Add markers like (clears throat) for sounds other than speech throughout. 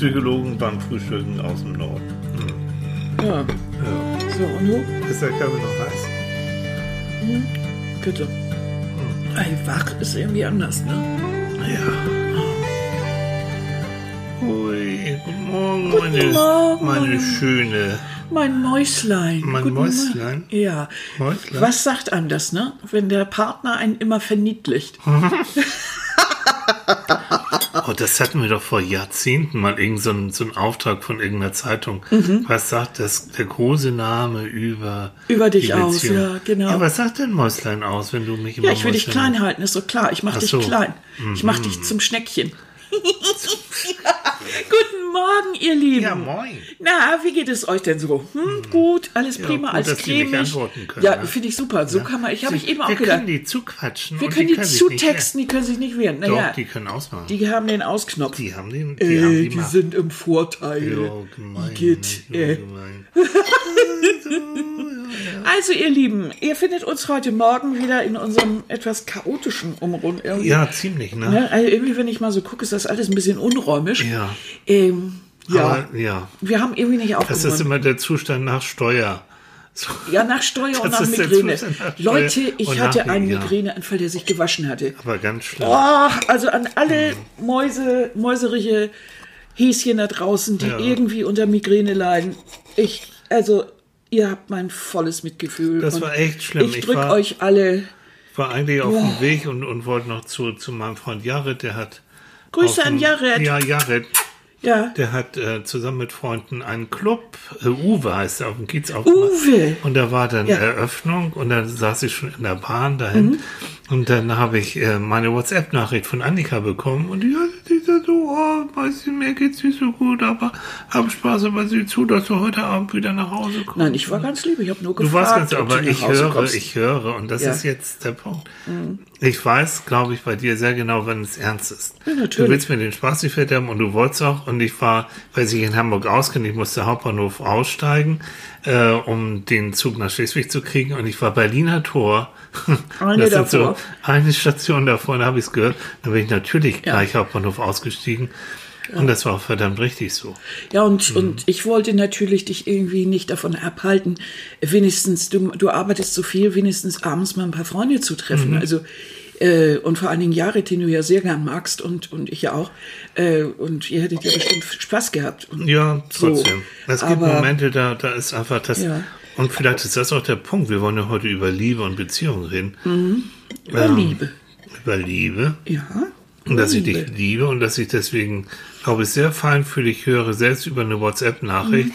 Psychologen beim Frühstücken aus dem Norden. Hm. Ja. Ja. So, und du? Ist der Kaffee noch heiß? Bitte. Ey, wach ist irgendwie anders, ne? Ja. Hui, guten Morgen, Guten meine, Morgen. meine schöne. Mein Mäuslein. Mein Guten Mäuslein? Morgen. Ja. Mäuslein? Was sagt einem das, ne? Wenn der Partner einen immer verniedlicht. (laughs) Oh, das hatten wir doch vor Jahrzehnten mal irgend so einen, so einen Auftrag von irgendeiner Zeitung. Mhm. Was sagt das, der große Name über Über dich aus, ja, genau. Ja, was sagt denn Mäuslein aus, wenn du mich immer Ja, ich will dich klein halten, ist so klar. Ich mach Ach dich so. Mhm. klein. Ich mach dich zum Schneckchen. (laughs) Guten Morgen, ihr Lieben. Ja, moin. Na, wie geht es euch denn so? Hm, gut, alles prima, gut, alles die cremig. ja, ne? finde ich super. So kann man, ich habe ich eben auch wir gedacht. können die zuquatschen. Wir können die, nicht zutexten, die können sich nicht wehren. wehren. Doch, Naja, die können ausmachen. die haben den Ausknopf. Die haben den, die äh, haben die, die, sind im Vorteil. Ja, gemein. Ne? äh. Ja, (laughs) gemein. (laughs) Also, ihr Lieben, ihr findet uns heute Morgen wieder in unserem etwas chaotischen Umrund. Irgendwie. Ja, ziemlich, ne? Ne? Also irgendwie, wenn ich mal so gucke, ist das alles ein bisschen unräumisch. Ja. Ähm, ja. Aber, ja. wir haben irgendwie nicht Das ist aufgeräumt. immer der Zustand nach Steuer. So. Ja, nach Steuer und Das nach ist der Migräne. Nach Leute, ich und hatte nach- einen. Migräneanfall, der sich gewaschen hatte. Aber ganz schlimm. Oh, also an alle Mäuse, mäuserige Häschen da draußen, die Ja. irgendwie unter Migräne leiden. Ich, also, ihr habt mein volles Mitgefühl. Das war echt schlimm. Ich Ich drück war- euch alle. war eigentlich auf dem Weg und, und wollte noch zu, zu meinem Freund Jared, der hat. Grüße an Jared. Ja, Jared. Ja. Der hat äh, zusammen mit Freunden einen Club, äh, Uwe heißt er, auf dem Kiez. Uwe. Und da war dann Ja. Mhm. Eröffnung und dann saß ich schon in der Bahn dahin. Und dann habe ich äh, meine WhatsApp-Nachricht von Annika bekommen und sagt so, oh, weißt du, mir geht's nicht so gut, aber hab Spaß, aber sieh zu, dass du heute Abend wieder nach Hause kommst. Nein, ich war ganz lieb. Ich habe nur Du gefragt. warst ganz, ob aber du ich höre, kommst. ich höre, und das Ja. Mhm. ist jetzt der Punkt. Ich weiß, glaube ich, bei dir sehr genau, wenn es ernst ist. Ja, natürlich. Du willst mir den Spaß nicht verderben und du wolltest auch, und ich war, weil ich in Hamburg auskenne, ich musste Hauptbahnhof aussteigen, äh, um den Zug nach Schleswig zu kriegen, und ich war Berliner Tor. Eine das davor. so eine Station davor, da habe ich es gehört. Da bin ich natürlich Ja. gleich Hauptbahnhof ausgestiegen. Und das war auch verdammt richtig so. Ja, und, Mhm. und ich wollte natürlich dich irgendwie nicht davon abhalten, wenigstens, du, du arbeitest so viel, wenigstens abends mal ein paar Freunde zu treffen. Mhm. Also, äh, und vor allen Dingen Jared, den du ja sehr gern magst und, und ich ja auch. Äh, und ihr hättet ja bestimmt Spaß gehabt. Und, Ja, So, trotzdem. es gibt aber- Momente, da, da ist einfach das. Ja. Und vielleicht ist das auch der Punkt. Wir wollen ja heute über Liebe und Beziehungen reden. über Ähm, Liebe. Über Liebe. Ja. Und dass ich Liebe. dich liebe und dass ich deswegen, glaube ich, sehr feinfühlig höre, selbst über eine WhatsApp-Nachricht.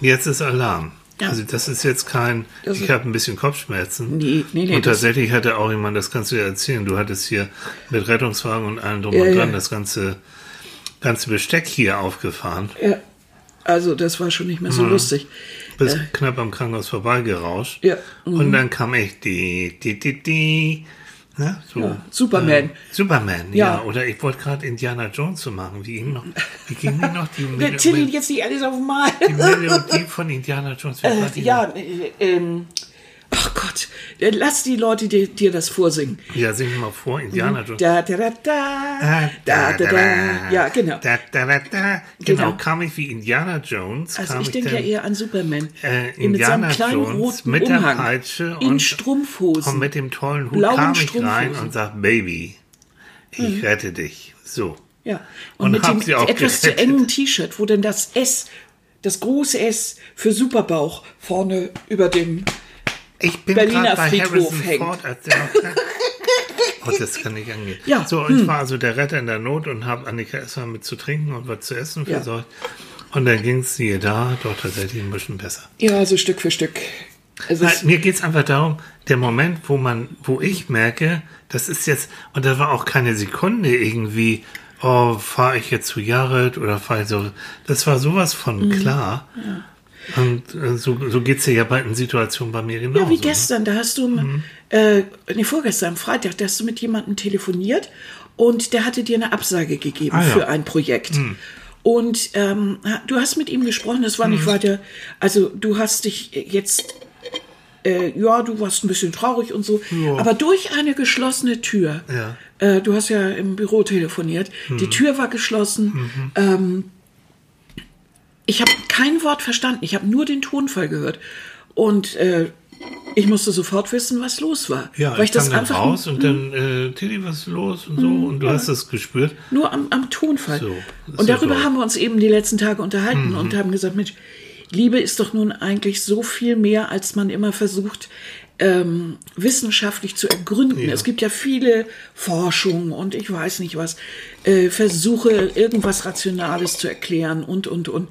Jetzt ist Alarm. Mhm. Ja. Also das ist jetzt kein, Das ich habe ein bisschen Kopfschmerzen. Nee, nee, nee, Und tatsächlich hatte auch jemand, das kannst du ja erzählen, du hattest hier mit Rettungswagen und allem drum Ja, und ja. dran das ganze, ganze Besteck hier aufgefahren. Ja. Also, das war schon nicht mehr so Mhm. lustig. Bis knapp am Krankenhaus vorbeigerauscht. Ja, mhm. Und dann kam ich die, die, die, die. Ne? So, Ja, Superman. Äh, Superman, ja. Ja. Oder ich wollte gerade Indiana Jones so machen. Wie ihm noch. Wie ging die noch? Die, (laughs) Der Tilly jetzt nicht alles auf einmal. die Melodie von Indiana Jones. Äh, ja, äh, ähm, ach Gott, äh, lass die Leute dir, dir das vorsingen. Ja, sing mal vor. Indiana Jones. Da, da, da, da, da, da, da. Ja, genau. Da, da, da, da. Genau, Genau. kam ich wie Indiana Jones. Also kam ich denke ja eher an Superman. Äh, mit Indiana seinem kleinen Jones roten mit der Umhang. Peitsche in und- Strumpfhosen. Und mit dem tollen Hut kam ich rein. Mhm. und sag, Baby, ich rette dich. So. ja. Und, und mit dem sie auch etwas zu engen T-Shirt, wo denn das S, das große S für Superbauch vorne über dem Ich bin Berliner gerade bei Friedhof Harrison hängt. Ford, als der noch Oh, das kann nicht angehen. Ja, hm. So, und ich war also der Retter in der Not und habe Annika erstmal mit zu trinken und was zu essen Ja. versorgt. Und dann ging es ihr da doch tatsächlich ein bisschen besser. Ja, so Stück für Stück. Es Nein, ist, mir geht's einfach darum, der Moment, wo man, wo ich merke, das ist jetzt, und da war auch keine Sekunde irgendwie, oh, fahre ich jetzt zu Jared oder fahre ich so, das war sowas von Mhm. klar. Und äh, so, so geht's dir ja bei in Situationen bei mir genauso. Ja, wie ne? gestern, da hast du, Mhm. äh, nee, vorgestern, am Freitag, da hast du mit jemandem telefoniert und der hatte dir eine Absage gegeben Ah, ja. für ein Projekt. Und ähm, du hast mit ihm gesprochen, das war Mhm. nicht weiter, also du hast dich jetzt, äh, ja, du warst ein bisschen traurig und so, Ja. aber durch eine geschlossene Tür, Ja. äh, du hast ja im Büro telefoniert, die Mhm. Tür war geschlossen, ähm, ich habe kein Wort verstanden. Ich habe nur den Tonfall gehört. Und äh, ich musste sofort wissen, was los war. Ja, weil ich, kam dann raus und dann, äh, Tilly, was ist los und so. Und du hast das gespürt. Nur am, am Tonfall. So, das und ja darüber toll. haben wir uns eben die letzten Tage unterhalten Mhm. und haben gesagt, Mensch, Liebe ist doch nun eigentlich so viel mehr, als man immer versucht, ähm, wissenschaftlich zu ergründen. Ja. Es gibt ja viele Forschungen und ich weiß nicht was, äh, Versuche, irgendwas Rationales zu erklären und, und, und.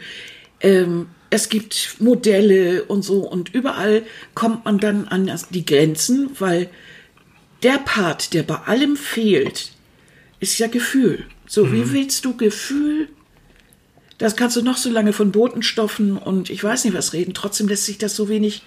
Ähm, es gibt Modelle und so und überall kommt man dann an die Grenzen, weil der Part, der bei allem fehlt, ist ja Gefühl. So, Mhm. wie willst du Gefühl? Das kannst du noch so lange von Botenstoffen und ich weiß nicht was reden. Trotzdem lässt sich das so wenig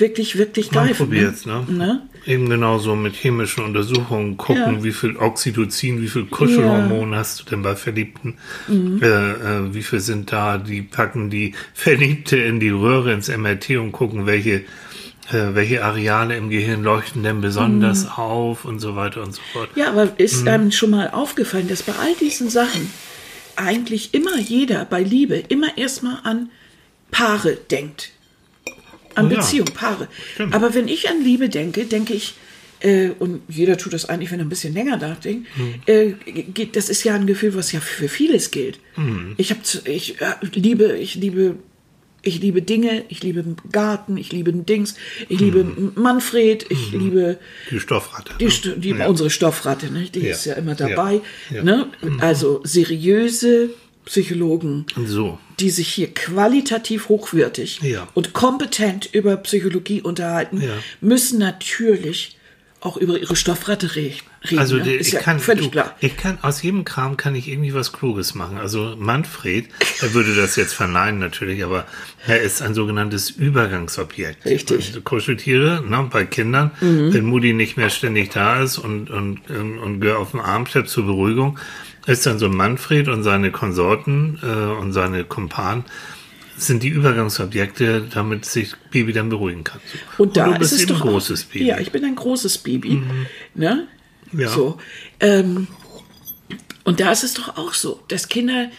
wirklich, wirklich Man greifen. probiert's, ne? Ne? Eben genauso mit chemischen Untersuchungen gucken, Ja. wie viel Oxytocin, wie viel Kuschelhormon hast du denn bei Verliebten? Mhm. Äh, äh, wie viel sind da? Die packen die Verliebte in die Röhre ins MRT und gucken, welche äh, welche Areale im Gehirn leuchten denn besonders Mhm. auf und so weiter und so fort. Ja, aber ist Mhm. einem schon mal aufgefallen, dass bei all diesen Sachen eigentlich immer jeder bei Liebe immer erstmal an Paare denkt. An Oh ja. Beziehung, Paare. Stimmt. Aber wenn ich an Liebe denke, denke ich, äh, und jeder tut das eigentlich, wenn er ein bisschen länger nachdenkt, Mhm. äh, geht, das ist ja ein Gefühl, was ja für vieles gilt. Mhm. Ich habe, ich äh, liebe, ich liebe, ich liebe Dinge, ich liebe Garten, ich liebe Dings, ich liebe Mhm. Manfred, ich liebe Die Stoffratte. die, ne? Die, Ja. Unsere Stoffratte, ne? die Ja. ist ja immer dabei. Ne? Also seriöse Psychologen, So. die sich hier qualitativ hochwertig Ja. und kompetent über Psychologie unterhalten, Ja. müssen natürlich auch über ihre Stoffratte re reden. Also ne? ich ja kann, völlig du, klar. ich kann aus jedem Kram kann ich irgendwie was Kluges machen. Also Manfred, er würde das jetzt verneinen natürlich, aber er ist ein sogenanntes Übergangsobjekt. Richtig. Mhm. Also Kuscheltiere, ne, bei Kindern, wenn Mutti nicht mehr ständig da ist und und und, und Gör auf dem Arm schleppt zur Beruhigung, ist dann so Manfred und seine Konsorten äh, und seine Kumpanen sind die Übergangsobjekte, damit sich Baby dann beruhigen kann. So. Und da du ist bist es eben doch ein großes Baby. Ja, ich bin ein großes Baby. Ne? Ja. So. Ähm, und da ist es doch auch so, dass Kinder,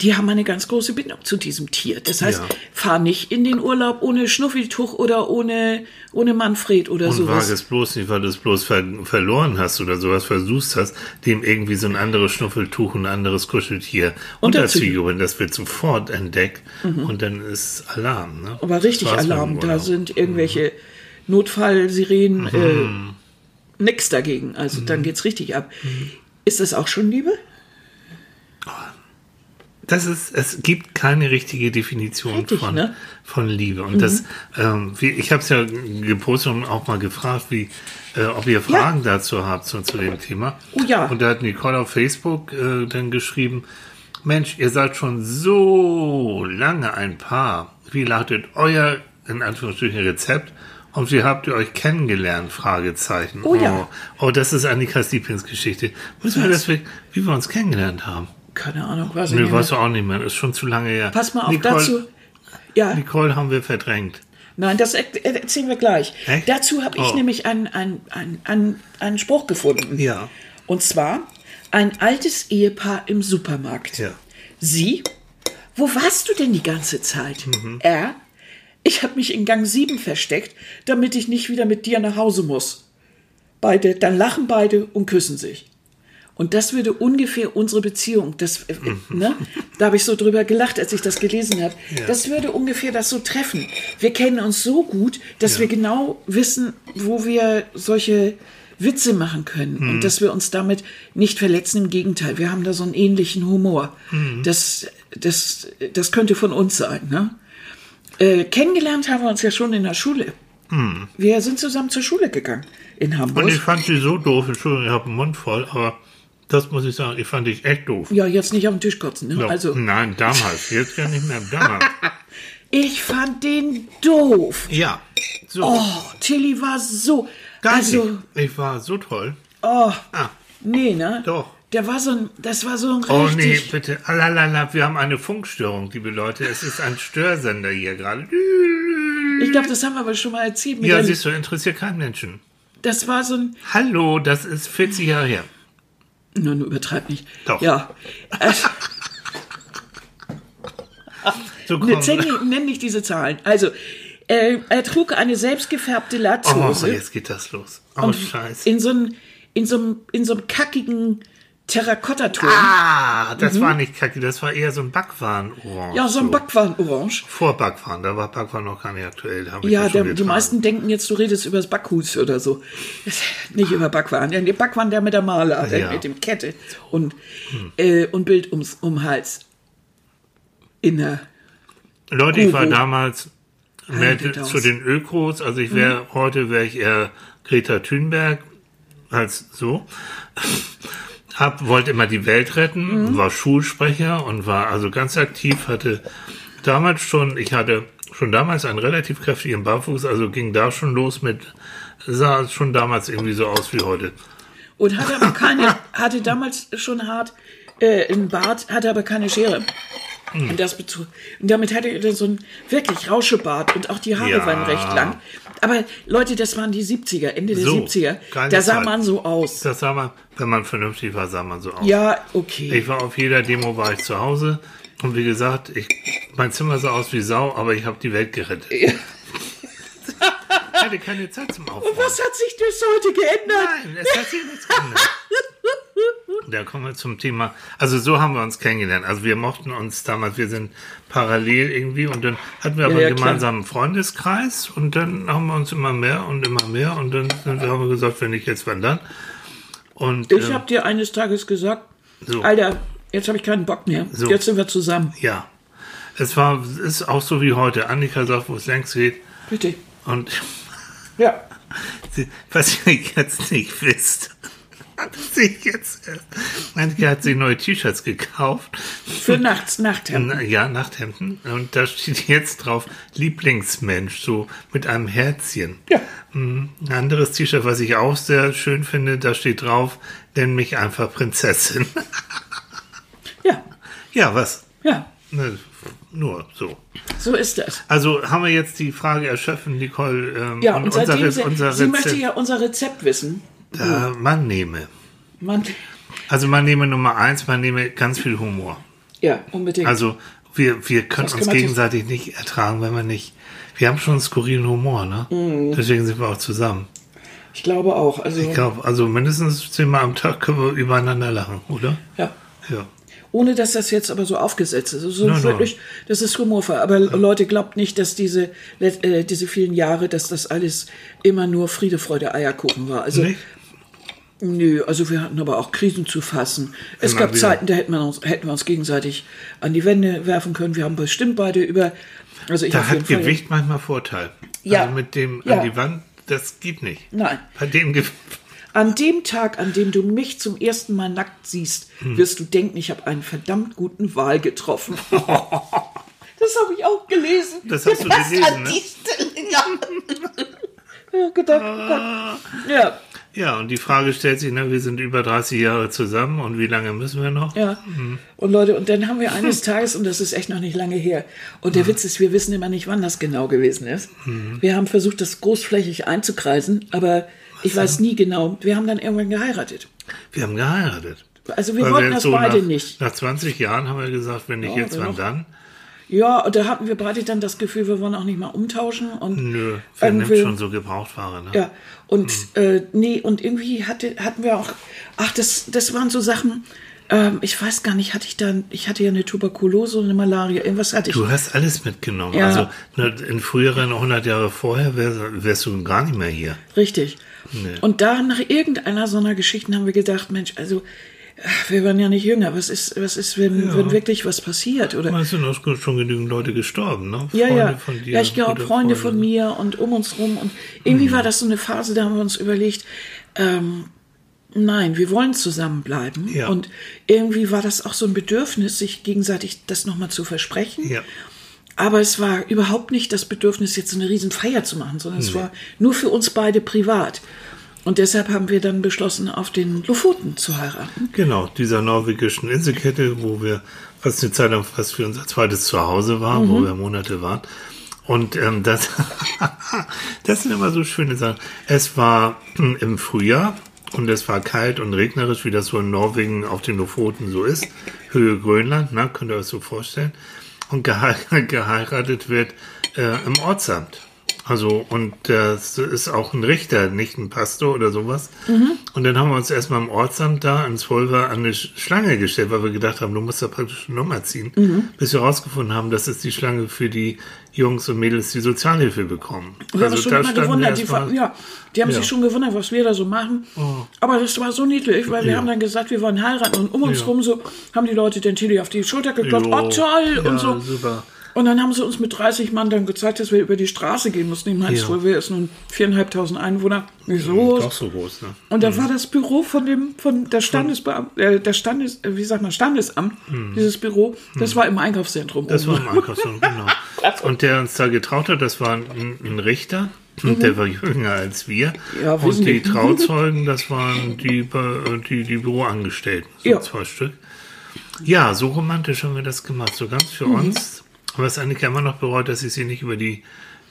die haben eine ganz große Bindung zu diesem Tier. Das heißt, Ja. fahr nicht in den Urlaub ohne Schnuffeltuch oder ohne, ohne Manfred oder Und sowas. wage es bloß nicht, weil du es bloß ver verloren hast oder sowas versuchst hast, dem irgendwie so ein anderes Schnuffeltuch, ein anderes Kuscheltier unterzujubeln. Das wird sofort entdeckt und dann ist Alarm. Ne? Mhm. Aber richtig Alarm, da sind irgendwelche Notfallsirenen, Mhm. äh, nix dagegen. Also dann geht's richtig ab. Ist das auch schon Liebe? Das ist, es gibt keine richtige Definition Heftig, von, ne? von Liebe. Und das, ähm, wie, ich habe es ja gepostet und auch mal gefragt, wie, äh, ob ihr Fragen dazu habt zu, zu dem Thema. Oh ja. Und da hat Nicole auf Facebook äh, dann geschrieben, Mensch, ihr seid schon so lange ein Paar. Wie lautet euer, in Anführungsstrichen, Rezept? Und wie habt ihr euch kennengelernt? Fragezeichen. Oh ja. Oh, oh das ist Annikas Lieblingsgeschichte. Wissen wir, wir, wie wir uns kennengelernt haben? Keine Ahnung, weiß ich Nee, nicht. du auch nicht mehr. Das ist schon zu lange her. Pass mal auf, Nicole, dazu. Ja, Nicole haben wir verdrängt. nein, das er erzählen wir gleich. Echt? Dazu habe ich Oh. nämlich einen, einen, einen, einen, einen Spruch gefunden. Ja. Und zwar ein altes Ehepaar im Supermarkt. Ja. Sie, wo warst du denn die ganze Zeit? Mhm. Er, ich habe mich in Gang 7 versteckt, damit ich nicht wieder mit dir nach Hause muss. Beide, dann lachen beide und küssen sich. Und das würde ungefähr unsere Beziehung, das, äh, ne? da habe ich so drüber gelacht, als ich das gelesen habe. Ja. Das würde ungefähr das so treffen. Wir kennen uns so gut, dass Ja. wir genau wissen, wo wir solche Witze machen können Mhm. und dass wir uns damit nicht verletzen. Im Gegenteil, wir haben da so einen ähnlichen Humor. Mhm. Das, das, das könnte von uns sein. Ne? Äh, kennengelernt haben wir uns ja schon in der Schule. Wir sind zusammen zur Schule gegangen in Hamburg. Mhm. Und ich fand sie so doof. Entschuldigung, ich habe den Mund voll, aber das muss ich sagen, ich fand dich echt doof. ja, jetzt nicht auf den Tisch kotzen. Ne? Ja, Also, Nein, damals. Jetzt gar nicht mehr. Damals. (laughs) ich fand den doof. ja. So. Oh, Tilly war so. gar also, nicht. Ich war so toll. oh, Ah. nee, ne? Doch. Der war so ein, das war so ein Oh nee, bitte. Alalala, wir haben eine Funkstörung, liebe Leute. Es ist ein Störsender hier gerade. ich glaube, das haben wir aber schon mal erzählt. Ja, siehst du, interessiert keinen Menschen. das war so ein. Hallo, das ist 40 Jahre her. Nur übertreib nicht. Doch. Ja. Äh, So Ne, nenn nicht diese Zahlen. Also, äh, er trug eine selbstgefärbte Oh, Latzhose jetzt geht das los. Oh, und scheiße. in so einem in so einem in so einem kackigen Terrakottaturm. Ah, das war nicht kacke, das war eher so ein Backwaren-Orange. Mhm. ja, so ein Backwaren-Orange. Vor Backwaren, da war Backwaren noch gar nicht aktuell. Ja, der, die meisten denken jetzt, du redest über das Backhus oder so. (laughs) Nicht über Backwaren. Der Backwaren, der mit der Maler, der Ja. Hm. mit dem Kette und, äh, und Bild ums um Hals. In der, Leute, ich war Guru. damals mehr zu den Ökos, also ich wäre, heute wäre ich eher Greta Thunberg als so. Hab, wollte immer die Welt retten, war Schulsprecher und war also ganz aktiv, hatte damals schon, ich hatte schon damals einen relativ kräftigen Barfuß, also ging da schon los mit, sah schon damals irgendwie so aus wie heute. und hatte aber keine, (laughs) hatte damals schon hart äh, einen Bart, hatte aber keine Schere. Hm. Und, das und damit hatte er so ein wirklich Rauschebart und auch die Haare Ja. waren recht lang. Aber Leute, das waren die 70er, Ende der So, 70er. geile Da sah Zeit. man so aus. Das sah man, wenn man vernünftig war, sah man so aus. Ja, okay. Ich war auf jeder Demo war ich zu Hause und wie gesagt, ich, mein Zimmer sah aus wie Sau, aber ich habe die Welt gerettet. (laughs) ich hatte keine Zeit zum Aufräumen. Was hat sich bis heute geändert? Nein, es hat sich nichts geändert. (laughs) Da kommen wir zum Thema. Also so haben wir uns kennengelernt. Also wir mochten uns damals, wir sind parallel irgendwie und dann hatten wir aber Ja, einen klar. gemeinsamen Freundeskreis und dann haben wir uns immer mehr und immer mehr und dann haben wir gesagt, wenn nicht jetzt, wann dann. Und Ich ähm, habe dir eines Tages gesagt, So. Alter, jetzt habe ich keinen Bock mehr. So. Jetzt sind wir zusammen. ja, es war, es ist auch so wie heute. Annika sagt, wo es längst geht. Bitte. Und Ja. (laughs) Sie, was ihr jetzt nicht wisst, hat sie jetzt erst. Annika hat sich neue T-Shirts gekauft. Für nachts, Nachthemden. Na, Ja, Nachthemden. Und da steht jetzt drauf Lieblingsmensch, so mit einem Herzchen. Ja. Mm, Ein anderes T-Shirt, was ich auch sehr schön finde, da steht drauf, nenn mich einfach Prinzessin. (laughs) Ja. ja, was? Ja. Ne, Nur so. So ist das. Also haben wir jetzt die Frage erschöpfen, Nicole. Ähm, Ja, und, seitdem unser, sie, unser sie möchte Rezept, ja unser Rezept wissen. Äh, man nehme. Man, Also man nehme Nummer eins, man nehme ganz viel Humor. ja, unbedingt. Also wir, wir können Das uns gegenseitig nicht ertragen, wenn wir nicht. Wir haben schon einen skurrilen Humor, ne? Mhm. Deswegen sind wir auch zusammen. ich glaube auch. Also, Ich glaube, also mindestens zehnmal am Tag können wir übereinander lachen, oder? ja. Ja. Ohne dass das jetzt aber so aufgesetzt ist. Also No, no. wirklich, das ist humorvoll. Aber Leute, glaubt nicht, dass diese, äh, diese vielen Jahre, dass das alles immer nur Friede, Freude, Eierkuchen war. Also, Nicht? Nö, also wir hatten aber auch Krisen zu fassen. Es Immer gab wieder. Zeiten, da hätten wir, uns, hätten wir uns gegenseitig an die Wände werfen können. Wir haben bestimmt beide über, also ich Da hat jeden Fall. Gewicht manchmal Vorteil. Ja. Also mit dem Ja. an die Wand, das geht nicht. Nein. Bei dem Gewicht. An dem Tag, an dem du mich zum ersten Mal nackt siehst, Hm. wirst du denken, ich habe einen verdammt guten Wahl getroffen. (laughs) das habe ich auch gelesen. Das hast du gelesen, an ne? ja. ja, gedacht, Gott. Ja, Ja, und die Frage stellt sich, ne, wir sind über 30 Jahre zusammen und wie lange müssen wir noch? ja. Und Leute, und dann haben wir eines (laughs) Tages, und das ist echt noch nicht lange her, und der Witz ist, wir wissen immer nicht, wann das genau gewesen ist. Wir haben versucht, das großflächig einzukreisen, aber ich weiß nie genau. Wir haben dann irgendwann geheiratet. Wir haben geheiratet. Also wir Weil wollten jetzt das so beide nach, nicht. Nach 20 Jahren haben wir gesagt, wenn nicht Ja, jetzt, wann dann? Ja, und da hatten wir beide dann das Gefühl, wir wollen auch nicht mal umtauschen. Und Nö, wer nimmt schon so Gebrauchtware, ne? Ja, und äh, nee, und irgendwie hatte, hatten wir auch, ach, das, das waren so Sachen, ähm, ich weiß gar nicht, hatte ich dann, ich hatte ja eine Tuberkulose und eine Malaria, irgendwas hatte ich. Du hast alles mitgenommen. Ja. Also ne, in früheren 100 Jahre vorher wär, wärst du gar nicht mehr hier. Richtig. Und da nach irgendeiner so einer Geschichte haben wir gedacht, Mensch, also ach, wir waren ja nicht jünger. Was ist, was ist, wenn, wenn wirklich was passiert? Oder Es sind auch schon genügend Leute gestorben, ne? Ja, ja. von dir. ja, ich glaube, gute Freunde von Freunde. mir und um uns rum. Und irgendwie Mhm. war das so eine Phase, da haben wir uns überlegt, ähm, nein, wir wollen zusammenbleiben. Ja. Und irgendwie war das auch so ein Bedürfnis, sich gegenseitig das nochmal zu versprechen. Ja. Aber es war überhaupt nicht das Bedürfnis, jetzt so eine Riesenfeier zu machen, sondern es war nur für uns beide privat. Und deshalb haben wir dann beschlossen, auf den Lofoten zu heiraten. Genau, dieser norwegischen Inselkette, wo wir fast eine Zeit lang fast für unser zweites Zuhause waren, Mhm. wo wir Monate waren. Und ähm, das, (laughs) das sind immer so schöne Sachen. Es war hm, im Frühjahr und es war kalt und regnerisch, wie das so in Norwegen auf den Lofoten so ist. Höhe Grönland, ne, könnt ihr euch so vorstellen. und geheiratet, (laughs) geheiratet wird äh, im Ortsamt. Also, und das ist auch ein Richter, nicht ein Pastor oder sowas. Mhm. Und dann haben wir uns erstmal im Ortsamt da in Zwölfer an eine Schlange gestellt, weil wir gedacht haben, du musst da praktisch eine Nummer ziehen, Mhm. bis wir herausgefunden haben, das ist die Schlange für die Jungs und Mädels, die Sozialhilfe bekommen. Haben uns schon immer standen wir gewundert, die, fa- ja, die haben Ja. Oh. sich schon gewundert, was wir da so machen. Aber das war so niedlich, weil wir Ja. haben dann gesagt, wir wollen heiraten und um uns Ja. rum so haben die Leute den Tilly auf die Schulter geklopft, Jo. oh toll ja, und so. Super. Und dann haben sie uns mit 30 Mann dann gezeigt, dass wir über die Straße gehen mussten. Ich meine, Ja. Zwölf ist nun viereinhalbtausend Einwohner, nicht so groß. Doch so groß, ne? Und da war das Büro von dem, von der Standesbeamt, äh, der Standes, äh, wie sagt man, Standesamt, dieses Büro, das war im Einkaufszentrum. Das oben. war im Einkaufszentrum, genau. (laughs) Und der uns da getraut hat, das war ein, ein Richter. Und der war jünger als wir. Mhm. Ja, und die die. Trauzeugen, das waren die, Be- die, die Büroangestellten. So Ja. zwei Stück. Ja, so romantisch haben wir das gemacht. So ganz für Mhm. uns. Es Annika immer noch bereut, dass ich sie nicht über die,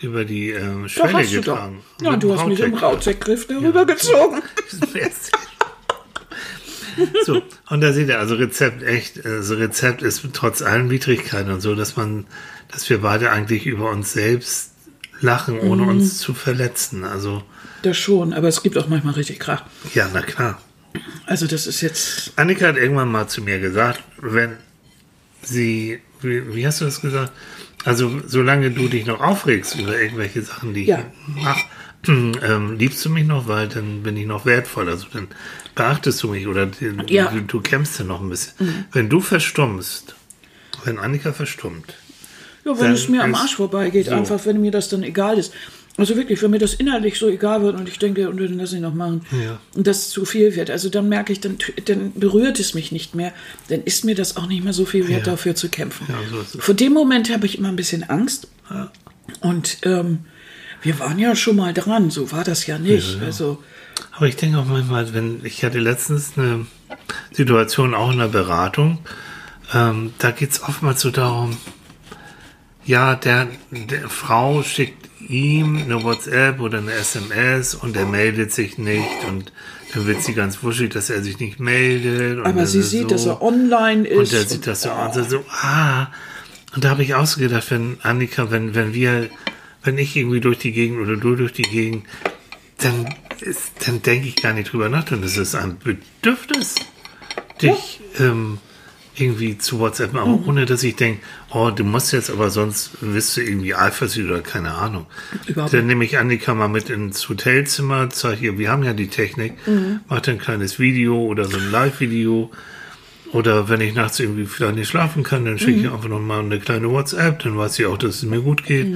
über die äh, Doch, Schwelle du doch. getragen. Ja, du hast mich im Rautec. Rautzeckgriff darüber gezogen. (laughs) so, und da seht ihr, also Rezept echt, also Rezept ist trotz allen Widrigkeiten und so, dass man, dass wir beide eigentlich über uns selbst lachen, ohne Mhm. uns zu verletzen. Also, Das schon, aber es gibt auch manchmal richtig Krach. ja, na klar. Also das ist jetzt, Annika hat irgendwann mal zu mir gesagt, wenn sie, wie, wie hast du das gesagt? Also, solange du dich noch aufregst über irgendwelche Sachen, die Ja. ich mache, (clears throat) ähm, liebst du mich noch, weil dann bin ich noch wertvoll. Also, dann beachtest du mich oder die, Ja. du, du kämpfst ja noch ein bisschen. Wenn du verstummst, wenn Annika verstummt, ja, wenn es mir am Arsch vorbeigeht, so. einfach, wenn mir das dann egal ist. Also wirklich, wenn mir das innerlich so egal wird und ich denke, und dann lass ich noch machen, Ja. und das zu viel wird, also dann merke ich, dann, dann berührt es mich nicht mehr, dann ist mir das auch nicht mehr so viel wert, Ja. dafür zu kämpfen. Ja, so. Vor dem Moment habe ich immer ein bisschen Angst. Und ähm, wir waren ja schon mal dran, so war das ja nicht. Also, Aber ich denke auch manchmal, wenn ich hatte letztens eine Situation auch in der Beratung, ähm, da geht es oftmals so darum, ja, der, der Frau schickt ihm eine WhatsApp oder eine SMS und er meldet sich nicht und dann wird sie ganz wuschig, dass er sich nicht meldet. Und aber sie ist sieht, so, dass er online ist. und er sieht das so an, so, so, ah. Und da habe ich ausgedacht, wenn Annika, wenn, wenn wir, wenn ich irgendwie durch die Gegend oder du durch die Gegend, dann ist, dann denke ich gar nicht drüber nach, denn es ist ein Bedürfnis, dich ähm, irgendwie zu WhatsApp machen, Mhm. ohne dass ich denke, oh, du musst jetzt aber sonst wirst du irgendwie eifersüchtig oder keine Ahnung. Überhaupt Dann nehme ich Annika mal mit ins Hotelzimmer, zeige ihr, wir haben ja die Technik, Mhm. mache ein kleines Video oder so ein Live-Video. Oder wenn ich nachts irgendwie vielleicht nicht schlafen kann, dann Mhm. schicke ich einfach nochmal eine kleine WhatsApp, dann weiß sie auch, dass es mir gut geht.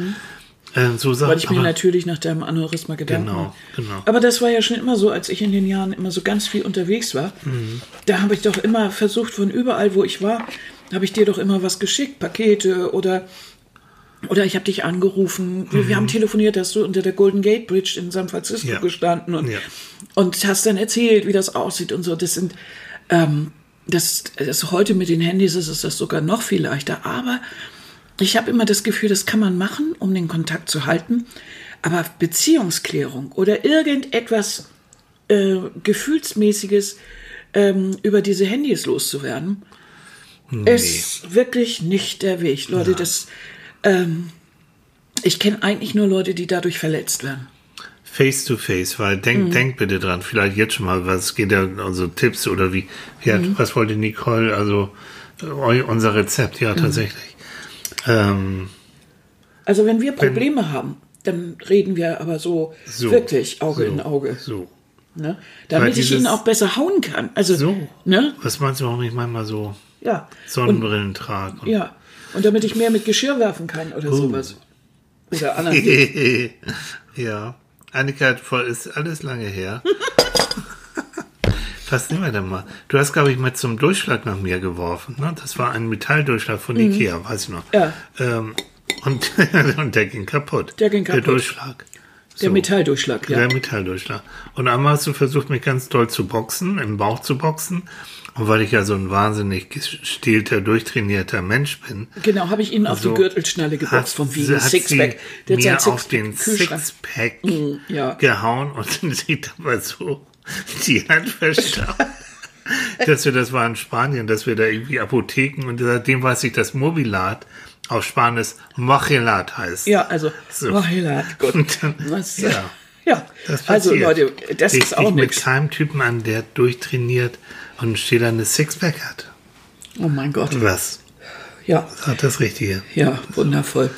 Äh, so Sachen. Weil ich mir natürlich nach deinem Aneurysma Gedanken Genau, genau. Aber das war ja schon immer so, als ich in den Jahren immer so ganz viel unterwegs war. Mhm. Da habe ich doch immer versucht, von überall, wo ich war, habe ich dir doch immer was geschickt, Pakete oder oder ich habe dich angerufen. Wir, wir haben telefoniert, hast du unter der Golden Gate Bridge in San Francisco Mhm. Ja. gestanden und, Ja. und hast dann erzählt, wie das aussieht und so. Das sind ähm, das, das heute mit den Handys ist, ist das sogar noch viel leichter. Aber ich habe immer das Gefühl, das kann man machen, um den Kontakt zu halten. Aber Beziehungsklärung oder irgendetwas äh, Gefühlsmäßiges ähm, über diese Handys loszuwerden, ist wirklich nicht der Weg. Leute, das. Ähm, ich kenne eigentlich nur Leute, die dadurch verletzt werden. Face to face, weil denk, denk bitte dran, vielleicht jetzt schon mal, was geht da, also Tipps oder wie, wie hat, was wollte Nicole, also äh, eu- unser Rezept, ja, tatsächlich. Ähm, Also wenn wir Probleme haben, dann reden wir aber so, so. wirklich Auge so, in Auge. So. Ne? Damit ich dieses- ihn auch besser hauen kann. Also, So. ne? Was meinst du, warum ich manchmal so Ja. Und, Sonnenbrillen trage? und- ja. Und damit ich mehr mit Geschirr werfen kann oder Oh. sowas. Oder (laughs) anderen. ja. Annika voll, ist alles lange her. (laughs) Was nehmen wir denn mal? Du hast, glaube ich, mit zum Durchschlag nach mir geworfen. Ne? Das war ein Metalldurchschlag von Ikea, weiß ich noch. Mhm. Ja. Ähm, und, (laughs) und der ging kaputt. Der ging Der kaputt. Durchschlag. Der So. Metalldurchschlag, ja. Der Metalldurchschlag. Und einmal hast du versucht, mich ganz doll zu boxen, im Bauch zu boxen. Und weil ich ja so ein wahnsinnig gestählter, durchtrainierter Mensch bin, Genau, habe ich ihn auf so die Gürtelschnalle hat, geboxt vom Wiegen. Sixpack. Der mir hat sein auf den Kühlschrank. Sixpack ja. gehauen und (laughs) sieht aber so (laughs) die Hand verstaubt. (laughs) dass wir, das war in Spanien, dass wir da irgendwie Apotheken und seitdem weiß ich, das Mobilat auf Spanisch Mochelat heißt. Ja, also, So. Mochelat, gut. Dann- Was, ja. ja. Das also. Leute, das ich ist auch mit nichts. keinem Typen an, der durchtrainiert und ein stählernes Sixpack hat. Oh mein Gott. Was? Ja, Sagt das Richtige. ja, wundervoll.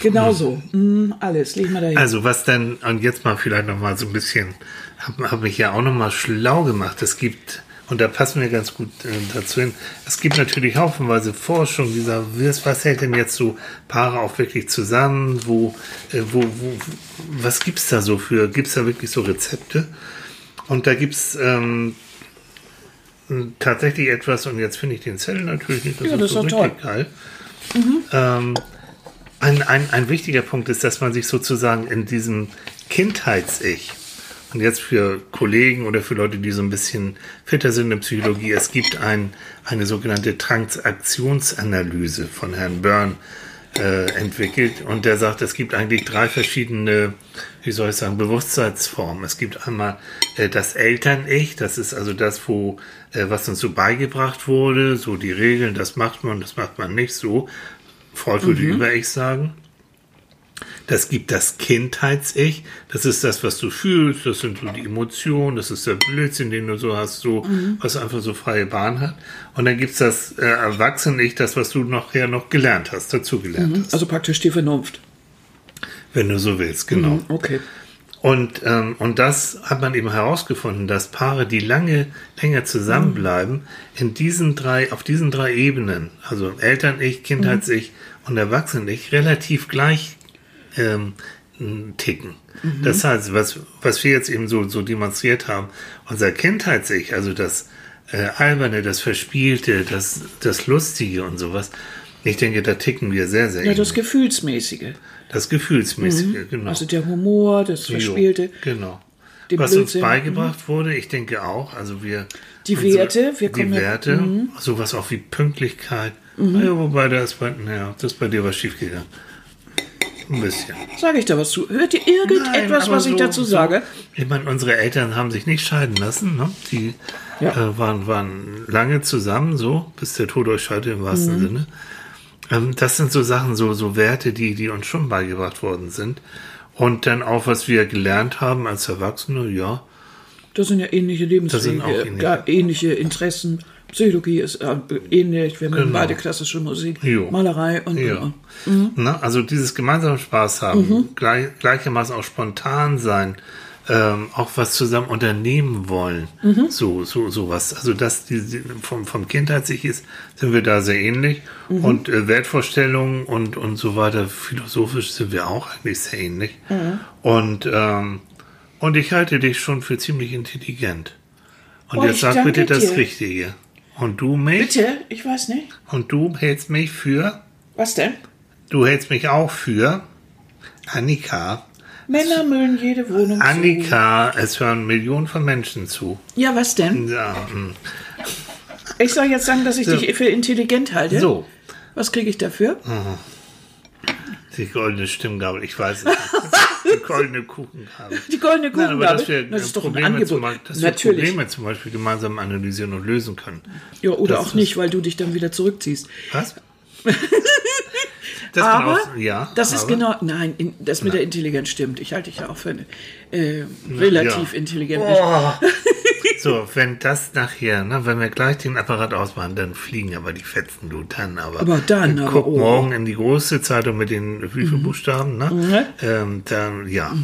Genauso. Mm, alles, leg mal dahin. Also was denn, und jetzt mal vielleicht noch mal so ein bisschen, habe hab mich ja auch noch mal schlau gemacht. Es gibt, und da passen wir ganz gut äh, dazu hin, es gibt natürlich haufenweise Forschung dieser, was was hält denn jetzt so Paare auch wirklich zusammen, wo, äh, wo, wo was gibt's da so für, gibt's da wirklich so Rezepte? Und da gibt's ähm, tatsächlich etwas, und jetzt finde ich den Zettel natürlich nicht, das Ja, das so ist doch richtig geil. Ähm, ein, ein, ein wichtiger Punkt ist, dass man sich sozusagen in diesem Kindheits-Ich, und jetzt für Kollegen oder für Leute, die so ein bisschen fitter sind in Psychologie, es gibt ein, eine sogenannte Transaktionsanalyse von Herrn Byrne äh, entwickelt und der sagt, es gibt eigentlich drei verschiedene, wie soll ich sagen, Bewusstseinsformen. Es gibt einmal äh, das Eltern-Ich, das ist also das, wo äh, was uns so beigebracht wurde, so die Regeln, das macht man, das macht man nicht so. Freud würde über-Ich sagen. Das gibt das Kindheits-Ich. Das ist das, was du fühlst. Das sind so die Emotionen. Das ist der Blödsinn, den du so hast, so, was einfach so freie Bahn hat. Und dann gibt's das äh, Erwachsene-Ich, das, was du nachher noch gelernt hast, dazu gelernt hast. also praktisch die Vernunft. Wenn du so willst, genau. Okay. Und, ähm, und das hat man eben herausgefunden, dass Paare, die lange, länger zusammenbleiben, in diesen drei, auf diesen drei Ebenen, also Eltern-Ich, Kindheits-Ich und Erwachsenen-Ich, relativ gleich ähm, ticken. Das heißt, was, was wir jetzt eben so, so demonstriert haben, unser Kindheits-Ich, also das äh, Alberne, das Verspielte, das, das Lustige und sowas, ich denke, da ticken wir sehr, sehr Ja, das ähnlich. Gefühlsmäßige. Das Gefühlsmäßige, genau. Also der Humor, das Verspielte. Jo, genau. Was uns Blödsinn. beigebracht wurde, ich denke auch, also wir. Die Werte, wir die kommen ja- Mhm. Werte, sowas auch wie Pünktlichkeit. Ja, wobei da ist bei, naja, das ist bei dir was schiefgegangen. Ein bisschen. Sage ich da was zu? Hört ihr irgendetwas, aber was ich so- dazu so- sage? Ich meine, unsere Eltern haben sich nicht scheiden lassen. Ne? Die Ja. äh, waren, waren lange zusammen, so, bis der Tod euch scheidete im Mhm. wahrsten Sinne. Ähm, das sind so Sachen, so, so Werte, die, die uns schon beigebracht worden sind. Und dann auch, was wir gelernt haben als Erwachsene, ja, Das sind ja ähnliche Lebenswege, ähnliche. ähnliche Interessen. Psychologie ist äh, ähnlich. Wir Genau. beide klassische Musik, Jo. Malerei und, Ja. und, und. Na, also dieses gemeinsame Spaß haben, gleich, gleichermaßen auch spontan sein, ähm, auch was zusammen unternehmen wollen, so, so, sowas. Also das, die, die, vom, vom Kindheitssich ist, sind wir da sehr ähnlich und äh, Wertvorstellungen und, und so weiter, philosophisch sind wir auch eigentlich sehr ähnlich. Und, ähm, und ich halte dich schon für ziemlich intelligent. Und Oh, jetzt sag bitte das dir. Richtige. Und du mich? Bitte? Ich weiß nicht. Und du hältst mich für? Was denn? Du hältst mich auch für Annika. Männer müllen jede Wohnung zu. Annika, es hören Millionen von Menschen zu. Ja, was denn? Ja, mm. Ich soll jetzt sagen, dass ich So. dich für intelligent halte. so, Was kriege ich dafür? die goldene Stimmgabel, ich weiß es nicht. (laughs) Die goldene Kuchengabel. Die goldene Nein, aber dass wir? Das ist doch ein Probleme, Angebot. Beispiel- dass wir Natürlich. Probleme zum Beispiel gemeinsam analysieren und lösen können. Ja, oder Das auch nicht, weil du dich dann wieder zurückziehst. Was? (laughs) Das Aber auch, ja, das ist aber- genau, nein, in, das mit der Intelligenz stimmt. Ich halte dich ja auch für eine äh, relativ ja. intelligent. Oh. (laughs) So, wenn das nachher, ne, wenn wir gleich den Apparat ausmachen, dann fliegen aber die Fetzen, du dann aber. Aber dann, aber, Guck oh. morgen in die große Zeitung mit den wie viel Buchstaben, ne? Ähm, dann, ja.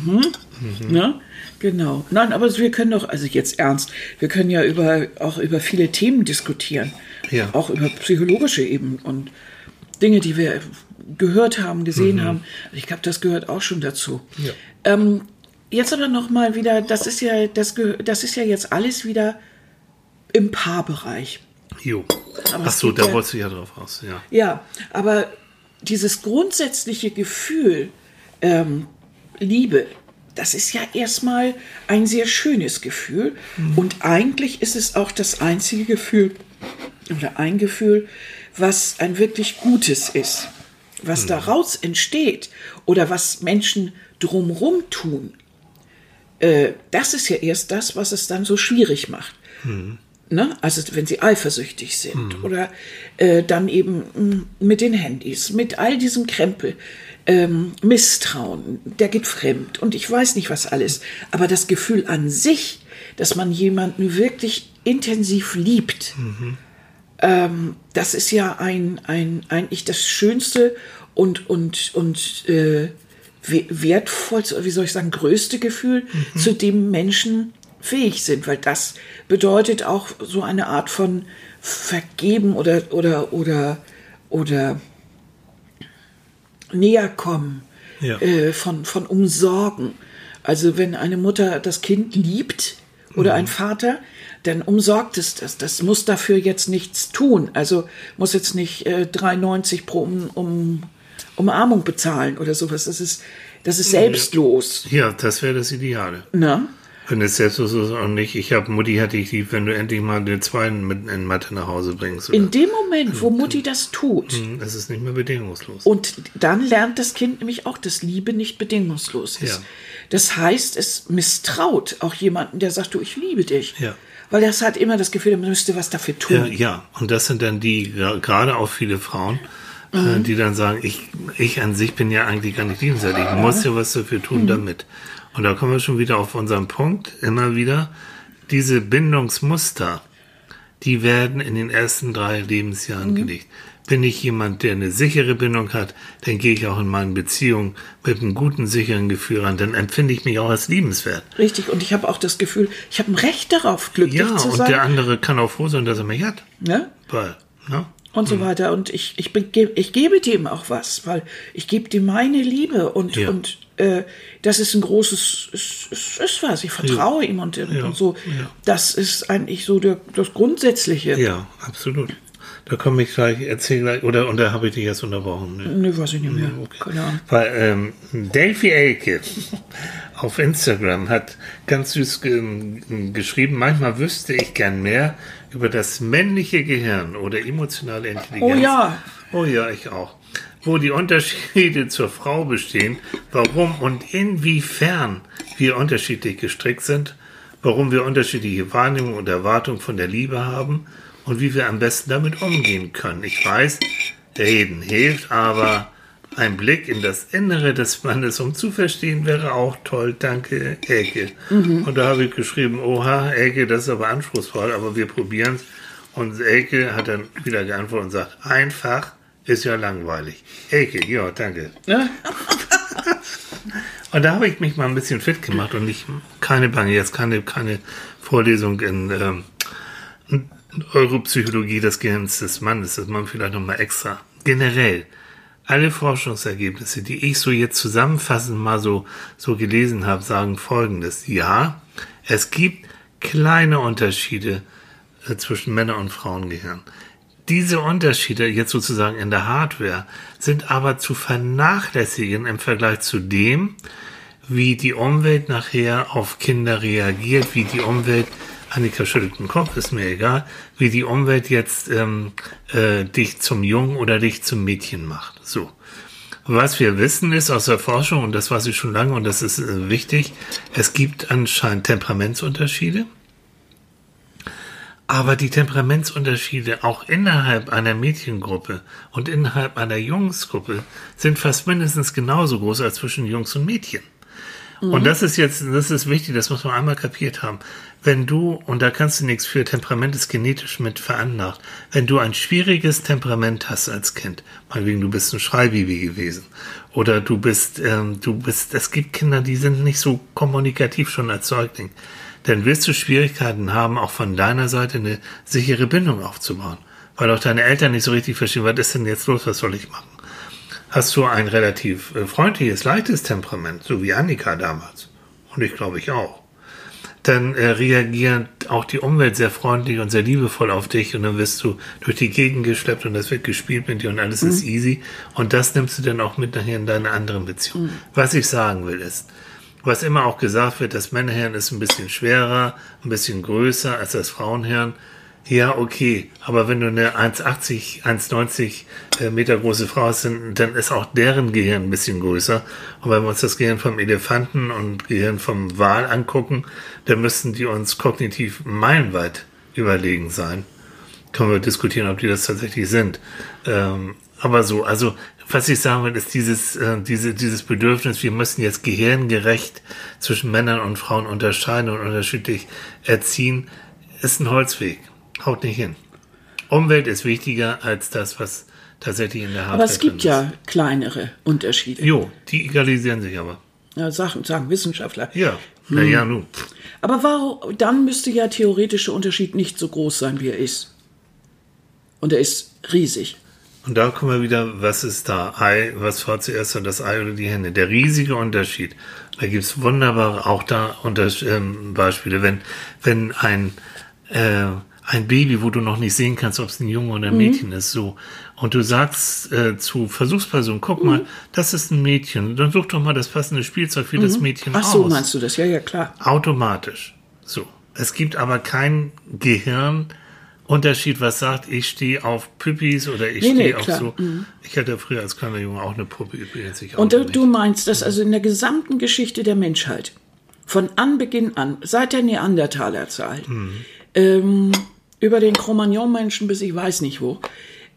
Ne? Genau. Nein, aber wir können doch, also jetzt ernst, wir können ja über, auch über viele Themen diskutieren. Ja. Auch über psychologische eben und Dinge, die wir gehört haben, gesehen haben. Ich glaube, das gehört auch schon dazu. Ja. Ähm, jetzt aber noch mal wieder, das ist ja, das, das ist ja jetzt alles wieder im Paarbereich. Jo. Aber Ach so, da ja- wolltest du ja drauf raus, ja. Ja, aber dieses grundsätzliche Gefühl, ähm, Liebe, das ist ja erstmal ein sehr schönes Gefühl. Und eigentlich ist es auch das einzige Gefühl oder ein Gefühl, was ein wirklich Gutes ist. Was daraus entsteht oder was Menschen drumrum tun, äh, das ist ja erst das, was es dann so schwierig macht. Ne? Also wenn sie eifersüchtig sind oder äh, dann eben mh, mit den Handys, mit all diesem Krempel, ähm, Misstrauen, der geht fremd und ich weiß nicht was alles. Aber das Gefühl an sich, dass man jemanden wirklich intensiv liebt, ähm, das ist ja ein, ein, eigentlich das Schönste und, und, und äh, wertvollste, wie soll ich sagen, größte Gefühl, zu dem Menschen fähig sind, weil das bedeutet auch so eine Art von Vergeben oder, oder, oder, oder näher kommen, Ja. äh, von, von Umsorgen. Also wenn eine Mutter das Kind liebt oder ein Vater, dann umsorgt es das. Das muss dafür jetzt nichts tun. Also muss jetzt nicht äh, 3,90 pro um, um, Umarmung bezahlen oder sowas. Das ist, das ist selbstlos. Ja, das wäre das Ideale. Ne? Wenn es selbstlos ist und nicht, ich habe Mutti hatte ich lieb, wenn du endlich mal den zweiten mit in Mathe nach Hause bringst. Oder? In dem Moment, wo Mutti das tut, es ist nicht mehr bedingungslos. Und dann lernt das Kind nämlich auch, dass Liebe nicht bedingungslos ist. Ja. Das heißt, es misstraut auch jemanden, der sagt, du, ich liebe dich. Ja. Weil das hat immer das Gefühl, man müsste was dafür tun. Ja, ja, und das sind dann die, gerade auch viele Frauen, äh, die dann sagen, ich, ich an sich bin ja eigentlich gar nicht liebenswert, ich muss ja was dafür tun damit. Und da kommen wir schon wieder auf unseren Punkt, immer wieder, diese Bindungsmuster, die werden in den ersten drei Lebensjahren gelegt. Bin ich jemand, der eine sichere Bindung hat, dann gehe ich auch in meinen Beziehungen mit einem guten, sicheren Gefühl ran, dann empfinde ich mich auch als liebenswert. Richtig. Und ich habe auch das Gefühl, ich habe ein Recht darauf, glücklich Ja, zu und sein. der andere kann auch froh sein, dass er mich hat. ne? Weil, ne? Und so weiter. Und ich, ich, ich gebe dem auch was, weil ich gebe dem meine Liebe und, Ja. und äh, das ist ein großes, ist, ist, ist was. Ich vertraue ihm und, und so. ja. Das ist eigentlich so der, das Grundsätzliche. Ja, absolut. Da komme ich gleich, erzähl gleich, oder, und da habe ich dich jetzt unterbrochen. Ne? Ne, weiß ich nicht mehr. Keine Ahnung. Weil ähm, Delphi Elke auf Instagram hat ganz süß ge geschrieben, manchmal wüsste ich gern mehr über das männliche Gehirn oder emotionale Intelligenz. Oh ja. Oh ja, ich auch. Wo die Unterschiede zur Frau bestehen, warum und inwiefern wir unterschiedlich gestrickt sind, warum wir unterschiedliche Wahrnehmungen und Erwartungen von der Liebe haben und wie wir am besten damit umgehen können. Ich weiß, reden hilft, aber ein Blick in das Innere des Mannes, um zu verstehen, wäre auch toll. Danke, Elke. Und da habe ich geschrieben, oha, Elke, das ist aber anspruchsvoll, aber wir probieren es. Und Elke hat dann wieder geantwortet und sagt, einfach ist ja langweilig. Elke, ja, danke. (laughs) Und da habe ich mich mal ein bisschen fit gemacht und nicht, keine Bange, jetzt keine, keine Vorlesung in ähm, Europsychologie des Gehirns des Mannes, das man vielleicht nochmal extra. Generell, alle Forschungsergebnisse, die ich so jetzt zusammenfassend mal so, so gelesen habe, sagen folgendes. Ja, es gibt kleine Unterschiede äh, zwischen Männer- und Frauengehirn. Diese Unterschiede jetzt sozusagen in der Hardware sind aber zu vernachlässigen im Vergleich zu dem, wie die Umwelt nachher auf Kinder reagiert, wie die Umwelt, Annika schüttelt den Kopf, ist mir egal, wie die Umwelt jetzt ähm, äh, dich zum Jungen oder dich zum Mädchen macht. So. Was wir wissen ist aus der Forschung, und das weiß ich schon lange, und das ist äh, wichtig, es gibt anscheinend Temperamentsunterschiede. Aber die Temperamentsunterschiede auch innerhalb einer Mädchengruppe und innerhalb einer Jungsgruppe sind fast mindestens genauso groß als zwischen Jungs und Mädchen. Und das ist jetzt, das ist wichtig, das muss man einmal kapiert haben. Wenn du, und da kannst du nichts für, Temperament ist genetisch mit veranlagt, wenn du ein schwieriges Temperament hast als Kind, meinetwegen du bist ein Schreibibi gewesen, oder du bist, ähm, du bist, es gibt Kinder, die sind nicht so kommunikativ schon als Säugling, dann wirst du Schwierigkeiten haben, auch von deiner Seite eine sichere Bindung aufzubauen. Weil auch deine Eltern nicht so richtig verstehen, was ist denn jetzt los, was soll ich machen? Hast du ein relativ äh, freundliches, leichtes Temperament, so wie Annika damals, und ich glaube ich auch, dann äh, reagiert auch die Umwelt sehr freundlich und sehr liebevoll auf dich und dann wirst du durch die Gegend geschleppt und das wird gespielt mit dir und alles ist easy. Und das nimmst du dann auch mit nachher in deine anderen Beziehungen. Was ich sagen will ist, was immer auch gesagt wird, das Männerhirn ist ein bisschen schwerer, ein bisschen größer als das Frauenhirn. Ja, okay, aber wenn du eine 1,80, 1,90 äh, Meter große Frau hast, dann, ist auch deren Gehirn ein bisschen größer. Und wenn wir uns das Gehirn vom Elefanten und Gehirn vom Wal angucken, dann müssten die uns kognitiv meilenweit überlegen sein. Können wir diskutieren, ob die das tatsächlich sind. Ähm, aber so, also was ich sagen will, ist dieses, äh, diese, dieses Bedürfnis, wir müssen jetzt gehirngerecht zwischen Männern und Frauen unterscheiden und unterschiedlich erziehen, ist ein Holzweg. Haut nicht hin. Umwelt ist wichtiger als das, was tatsächlich in der Hardware Aber es gibt ja kleinere Unterschiede. Jo, die egalisieren sich aber. Ja, sagen, sagen Wissenschaftler. Ja, na ja, nun. Aber warum, dann müsste ja theoretischer Unterschied nicht so groß sein, wie er ist. Und er ist riesig. Und da kommen wir wieder, was ist da? Ei, was war zuerst so das Ei oder die Hände? Der riesige Unterschied. Da gibt's wunderbare, auch da unter, ähm, Beispiele. Wenn, wenn ein, äh, ein Baby, wo du noch nicht sehen kannst, ob es ein Junge oder ein Mädchen ist, so. Und du sagst äh, zu Versuchspersonen, guck mal, das ist ein Mädchen. Dann such doch mal das passende Spielzeug für das Mädchen Ach so, aus. meinst du das? Ja, ja, klar. Automatisch. So. Es gibt aber keinen Gehirnunterschied, was sagt, ich stehe auf Püppis oder ich Nee, nee, stehe auf klar. Mhm. so. Ich hatte früher als kleiner Junge auch eine Puppe übrigens. Und auch du, nicht. meinst, dass also in der gesamten Geschichte der Menschheit, von Anbeginn an, seit der Neandertalerzeit, ähm, über den Cro-Magnon-Menschen bis ich weiß nicht wo,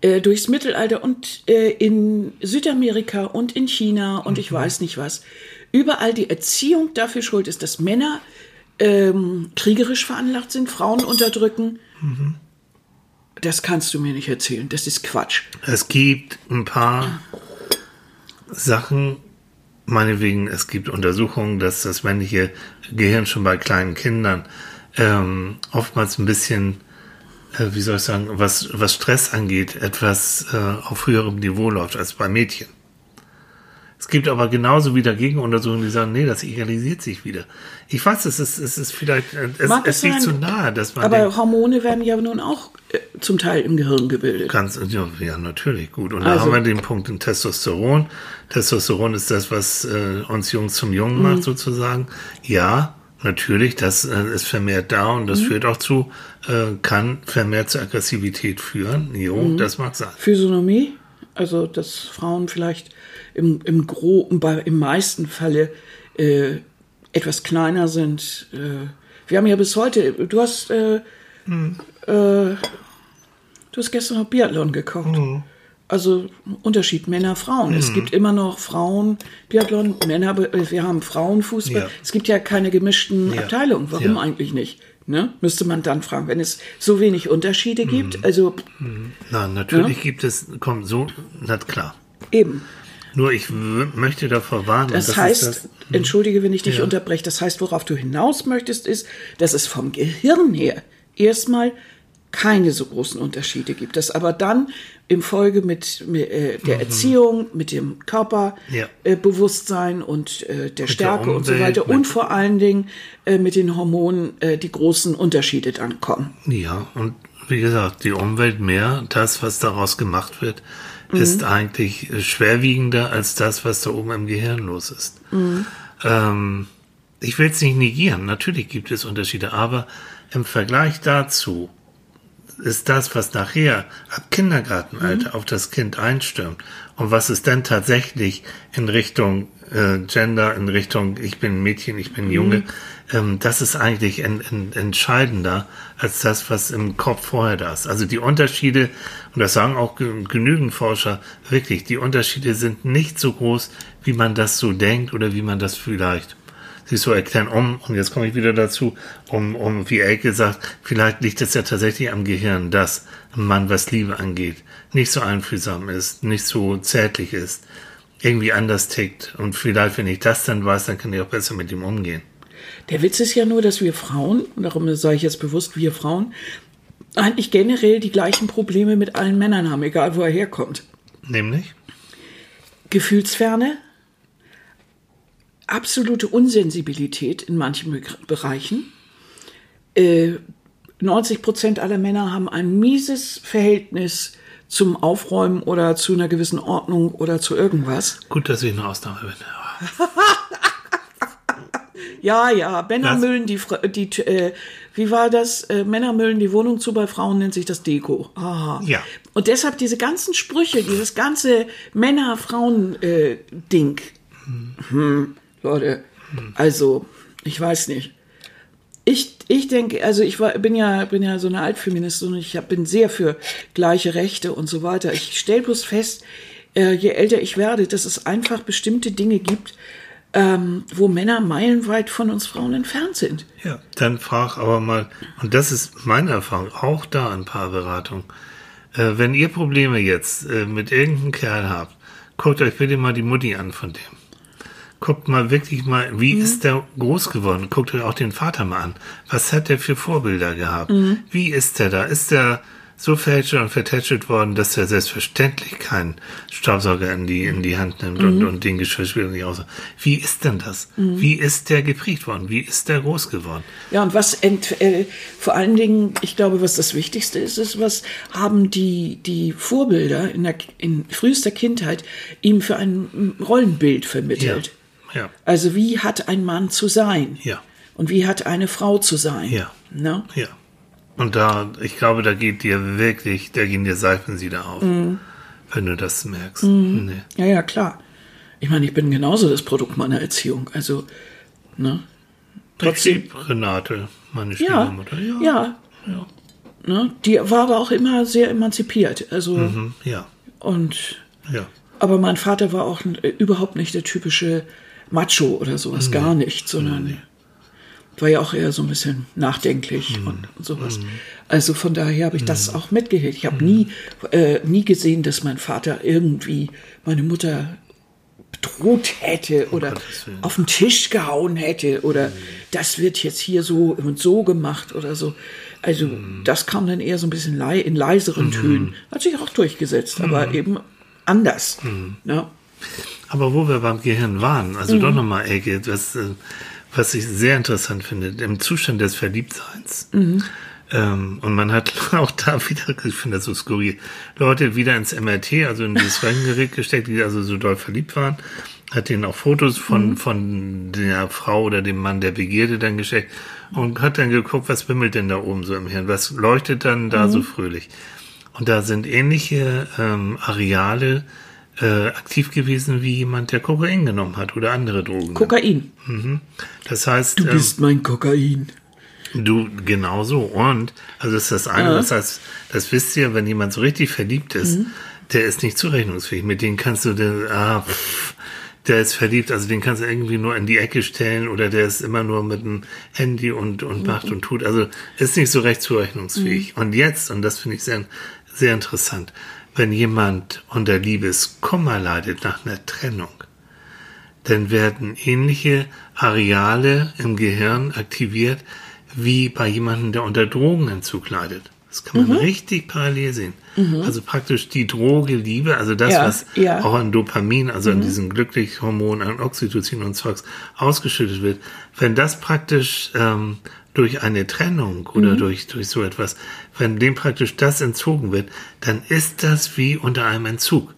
äh, durchs Mittelalter und äh, in Südamerika und in China und ich weiß nicht was, überall die Erziehung dafür schuld ist, dass Männer ähm, kriegerisch veranlagt sind, Frauen unterdrücken. Das kannst du mir nicht erzählen. Das ist Quatsch. Es gibt ein paar Sachen, meinetwegen, es gibt Untersuchungen, dass das männliche Gehirn schon bei kleinen Kindern ähm, oftmals ein bisschen, äh, wie soll ich sagen, was, was Stress angeht, etwas äh, auf höherem Niveau läuft als bei Mädchen. Es gibt aber genauso wieder Gegenuntersuchungen, die sagen, nee, das egalisiert sich wieder. Ich weiß, es ist, es ist vielleicht, äh, es, Mag es liegt zu nahe, dass man Aber denkt, Hormone werden ja nun auch äh, zum Teil im Gehirn gebildet. Ganz, ja, ja, natürlich, gut. Und da Also- haben wir den Punkt in Testosteron. Testosteron ist das, was äh, uns Jungs zum Jungen Mhm. macht, sozusagen. Ja, natürlich, das äh, ist vermehrt da und das Mhm. führt auch zu, äh, kann vermehrt zur Aggressivität führen. Jo, Mhm. das mag sein. Physiognomie, also dass Frauen vielleicht im, im, Gro bei, im meisten Falle äh, etwas kleiner sind. Äh, wir haben ja bis heute, du hast, äh, äh, du hast gestern noch Biathlon gekocht. Also Unterschied Männer, Frauen. Es gibt immer noch Frauen, Biathlon, Männer, äh, wir haben Frauenfußball. Ja. Es gibt ja keine gemischten Ja. Abteilungen. Warum Ja. eigentlich nicht? Ne? Müsste man dann fragen, wenn es so wenig Unterschiede gibt. Also Na, natürlich gibt es, komm, so, na klar. eben. Nur ich möchte davor warnen. Das, und heißt, ist das, entschuldige, wenn ich dich unterbreche, das heißt, worauf du hinaus möchtest, ist, dass es vom Gehirn her erstmal keine so großen Unterschiede gibt. Dass aber dann im Folge mit, mit äh, der Erziehung, mit dem Körperbewusstsein Ja. äh, und äh, der Stärke und so weiter mit- und vor allen Dingen äh, mit den Hormonen äh, die großen Unterschiede dann kommen. Ja, und wie gesagt, die Umwelt mehr, das, was daraus gemacht wird, ist eigentlich schwerwiegender als das, was da oben im Gehirn los ist. Ähm, ich will es nicht negieren, natürlich gibt es Unterschiede, aber im Vergleich dazu ist das, was nachher ab Kindergartenalter auf das Kind einstürmt? Und was es dann tatsächlich in Richtung äh, Gender, in Richtung ich bin Mädchen, ich bin Junge, ähm, das ist eigentlich en, en, entscheidender als das, was im Kopf vorher da ist. Also die Unterschiede, und das sagen auch ge- genügend Forscher, wirklich, die Unterschiede sind nicht so groß, wie man das so denkt oder wie man das vielleicht sich so erklären, um, und jetzt komme ich wieder dazu, um, um, wie Elke sagt, vielleicht liegt es ja tatsächlich am Gehirn, dass ein Mann, was Liebe angeht, nicht so einfühlsam ist, nicht so zärtlich ist, irgendwie anders tickt. Und vielleicht, wenn ich das dann weiß, dann kann ich auch besser mit ihm umgehen. Der Witz ist ja nur, dass wir Frauen, und darum sage ich jetzt bewusst wir Frauen, eigentlich generell die gleichen Probleme mit allen Männern haben, egal wo er herkommt. Nämlich? Gefühlsferne, absolute Unsensibilität in manchen Be Bereichen. Äh, 90 Prozent aller Männer haben ein mieses Verhältnis zum Aufräumen oder zu einer gewissen Ordnung oder zu irgendwas. Gut, dass ich eine Ausnahme bin. Ja, (laughs) ja, Männer Was? müllen die, die äh, wie war das? Äh, Männer müllen die Wohnung zu, bei Frauen nennt sich das Deko. Aha. Ja. Und deshalb diese ganzen Sprüche, dieses ganze Männer-Frauen-Ding. Hm, Leute, also, ich weiß nicht. Ich, ich denke, also ich war, bin ja, bin ja so eine Altfeministin und ich hab, bin sehr für gleiche Rechte und so weiter. Ich stelle bloß fest, äh, je älter ich werde, dass es einfach bestimmte Dinge gibt, ähm, wo Männer meilenweit von uns Frauen entfernt sind. Ja, dann frag aber mal, und das ist meine Erfahrung, auch da ein paar Beratungen. Äh, wenn ihr Probleme jetzt äh, mit irgendeinem Kerl habt, guckt euch bitte mal die Mutti an von dem. Guckt mal wirklich mal, wie Mhm. ist der groß geworden? Guckt euch auch den Vater mal an. Was hat der für Vorbilder gehabt? Mhm. Wie ist der da? Ist der so verhätschelt und vertätschelt worden, dass er selbstverständlich keinen Staubsauger in die, in die Hand nimmt Mhm. und, und den Geschirrspüler nicht aus? Wie ist denn das? Wie ist der geprägt worden? Wie ist der groß geworden? Ja, und was ent, äh, vor allen Dingen, ich glaube, was das Wichtigste ist, ist, was haben die, die Vorbilder in, der, in frühester Kindheit ihm für ein Rollenbild vermittelt? Ja. Also wie hat ein Mann zu sein? Ja. Und wie hat eine Frau zu sein? Ja. Ne? Ja. Und da, ich glaube, da geht dir wirklich, da gehen dir Seifensieder auf, Mhm. wenn du das merkst. Nee. Ja, ja, klar. Ich meine, ich bin genauso das Produkt meiner Erziehung. Also, ne? Trotzdem. Renate, meine Ja, Schwiegermutter. ja. Ja. ja. Ne? Die war aber auch immer sehr emanzipiert. Also, Mhm. Ja. und, Ja. aber mein Vater war auch äh, überhaupt nicht der typische Macho oder sowas, gar nicht, sondern war ja auch eher so ein bisschen nachdenklich und, und sowas. Also von daher habe ich das auch mitgehört. Ich habe nie, äh, nie gesehen, dass mein Vater irgendwie meine Mutter bedroht hätte oder Gottes Willen. auf den Tisch gehauen hätte oder das wird jetzt hier so und so gemacht oder so. Also das kam dann eher so ein bisschen in leiseren Tönen. Hat sich auch durchgesetzt, aber eben anders. Ne? Aber wo wir beim Gehirn waren, also Mhm. doch nochmal, Elke, was, äh, was ich sehr interessant finde, im Zustand des Verliebtseins. Mhm. Ähm, und man hat (laughs) auch da wieder, ich finde das so skurril, Leute wieder ins MRT, also in dieses (laughs) Röntgengerät gesteckt, die also so doll verliebt waren, hat denen auch Fotos von, Mhm. von der Frau oder dem Mann der Begierde dann gesteckt und hat dann geguckt, was bimmelt denn da oben so im Hirn, was leuchtet dann da Mhm. so fröhlich. Und da sind ähnliche ähm, Areale äh, aktiv gewesen wie jemand, der Kokain genommen hat oder andere Drogen. Kokain. Das heißt, Du ähm, bist mein Kokain. du genauso. Und, also das ist das eine, das heißt, das wisst ihr, wenn jemand so richtig verliebt ist, der ist nicht zurechnungsfähig. Mit dem kannst du, den, ah, pff, der ist verliebt, also den kannst du irgendwie nur in die Ecke stellen oder der ist immer nur mit dem Handy und, und macht und tut. Also ist nicht so recht zurechnungsfähig. Und jetzt, und das finde ich sehr, sehr interessant, wenn jemand unter Liebeskummer leidet nach einer Trennung, dann werden ähnliche Areale im Gehirn aktiviert wie bei jemandem, der unter Drogenentzug leidet. Das kann man richtig parallel sehen. Also praktisch die Droge Liebe, also das, Ja, was ja. auch an Dopamin, also an diesen Glücklichhormonen, an Oxytocin und Zeugs ausgeschüttet wird, wenn das praktisch ähm, durch eine Trennung oder durch, durch so etwas, wenn dem praktisch das entzogen wird, dann ist das wie unter einem Entzug.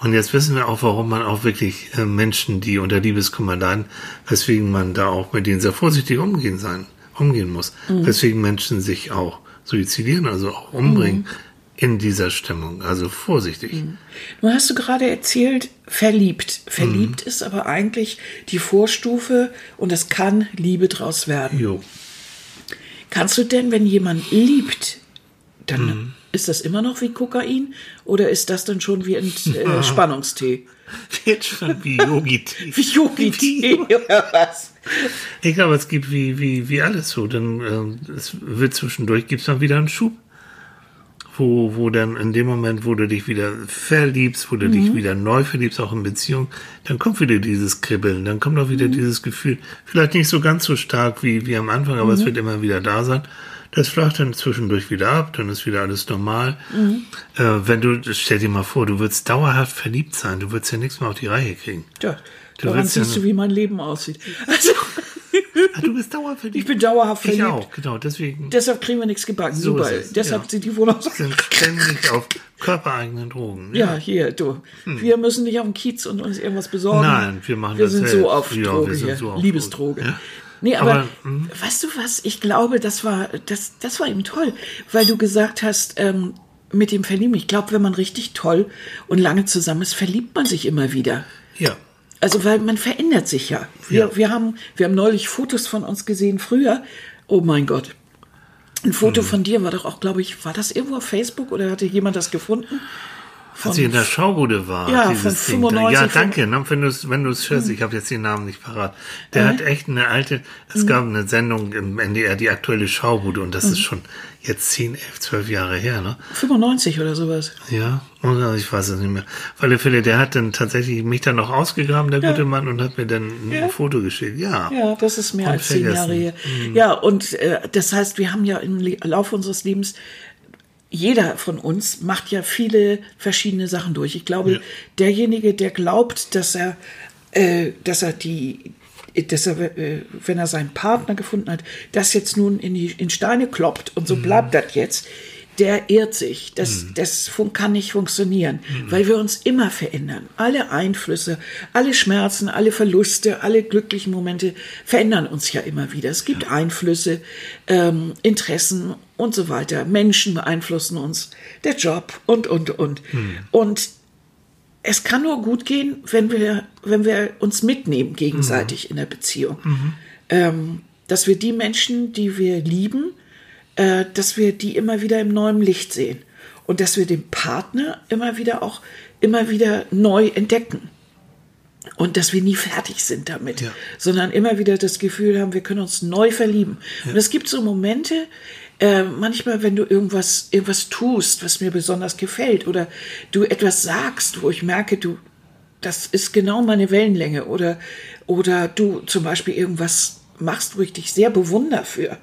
Und jetzt wissen wir auch, warum man auch wirklich äh, Menschen, die unter Liebeskummer leiden, weswegen man da auch mit denen sehr vorsichtig umgehen sein, umgehen muss. Weswegen Menschen sich auch suizidieren, also auch umbringen in dieser Stimmung. Also vorsichtig. Nun hast du gerade erzählt, verliebt. Verliebt ist aber eigentlich die Vorstufe und es kann Liebe draus werden. Jo. Kannst du denn, wenn jemand liebt, dann Mhm. ist das immer noch wie Kokain oder ist das dann schon wie ein äh, (laughs) Spannungstee? Jetzt schon wie Yogi-Tee. (laughs) Wie Yogi-Tee oder was? Ich glaube, es gibt wie, wie, wie alles so. Dann ähm, es wird zwischendurch gibt's dann wieder einen Schub. Wo, wo dann in dem Moment, wo du dich wieder verliebst, wo du dich wieder neu verliebst, auch in Beziehung, dann kommt wieder dieses Kribbeln, dann kommt auch wieder dieses Gefühl, vielleicht nicht so ganz so stark wie, wie am Anfang, aber es wird immer wieder da sein. Das flacht dann zwischendurch wieder ab, dann ist wieder alles normal. Äh, wenn du, stell dir mal vor, du würdest dauerhaft verliebt sein, du würdest ja nichts mehr auf die Reihe kriegen. Ja, Du daran willst ja siehst du, wie mein Leben aussieht. Also, Ah, du bist dauerhaft verliebt. ich bin dauerhaft Ich verliebt. auch, genau, deswegen. Deshalb kriegen wir nichts gebacken. So Super. Deshalb ja. sind die wohl auch so. sind ständig auf körpereigenen Drogen. Ja, hier, du. Wir müssen nicht auf den Kiez und uns irgendwas besorgen. Hm. Nein, wir machen wir das sind selbst. so auf Ja, Droge wir sind hier. so auf Liebesdroge. Droge. Ja. Nee, aber, Aber, hm. weißt du was? Ich glaube, das war, das, das war eben toll, weil du gesagt hast, ähm, mit dem Verlieben, ich glaube, wenn man richtig toll und lange zusammen ist, verliebt man sich immer wieder. Ja. Also, weil man verändert sich ja. Wir, Ja. wir, haben, wir haben neulich Fotos von uns gesehen früher Oh mein Gott. Ein Foto Hm. von dir war doch auch, glaube ich, war das irgendwo auf Facebook oder hatte jemand das gefunden? Als ich in der Schaubude war. Ja, von Ding da. 95, Ja, von- danke. Ne, wenn du es wenn du's hörst, ich habe jetzt den Namen nicht parat. Der hat echt eine alte, es gab eine Sendung im NDR, die aktuelle Schaubude, und das ist schon jetzt 10, 11, 12 Jahre her, ne? 95 oder sowas. Ja, ich weiß es nicht mehr. Auf alle Fälle, der hat dann tatsächlich mich dann noch ausgegraben, der gute Mann, und hat mir dann ein Ja. Foto geschickt. Ja. Ja, das ist mehr als zehn. Jahre her. Ja, und äh, das heißt, wir haben ja im Laufe unseres Lebens, jeder von uns macht ja viele verschiedene Sachen durch. Ich glaube, Ja. derjenige, der glaubt, dass er, äh, dass er die dass er, äh, wenn er seinen Partner gefunden hat, das jetzt nun in die in Steine kloppt und Mhm. so bleibt das jetzt, der irrt sich. Das, das fun kann nicht funktionieren, Mhm. weil wir uns immer verändern. Alle Einflüsse, alle Schmerzen, alle Verluste, alle glücklichen Momente verändern uns ja immer wieder. Es gibt Einflüsse, ähm, Interessen und so weiter. Menschen beeinflussen uns, der Job und, und, und. Mhm. Und es kann nur gut gehen, wenn wir, wenn wir uns mitnehmen gegenseitig in der Beziehung. Ähm, dass wir die Menschen, die wir lieben, äh, dass wir die immer wieder im neuen Licht sehen. Und dass wir den Partner immer wieder auch immer wieder neu entdecken. Und dass wir nie fertig sind damit, Ja. sondern immer wieder das Gefühl haben, wir können uns neu verlieben. Und es gibt so Momente, äh, manchmal, wenn du irgendwas, irgendwas tust, was mir besonders gefällt, oder du etwas sagst, wo ich merke, du, das ist genau meine Wellenlänge, oder, oder du zum Beispiel irgendwas machst, wo ich dich sehr bewunder für,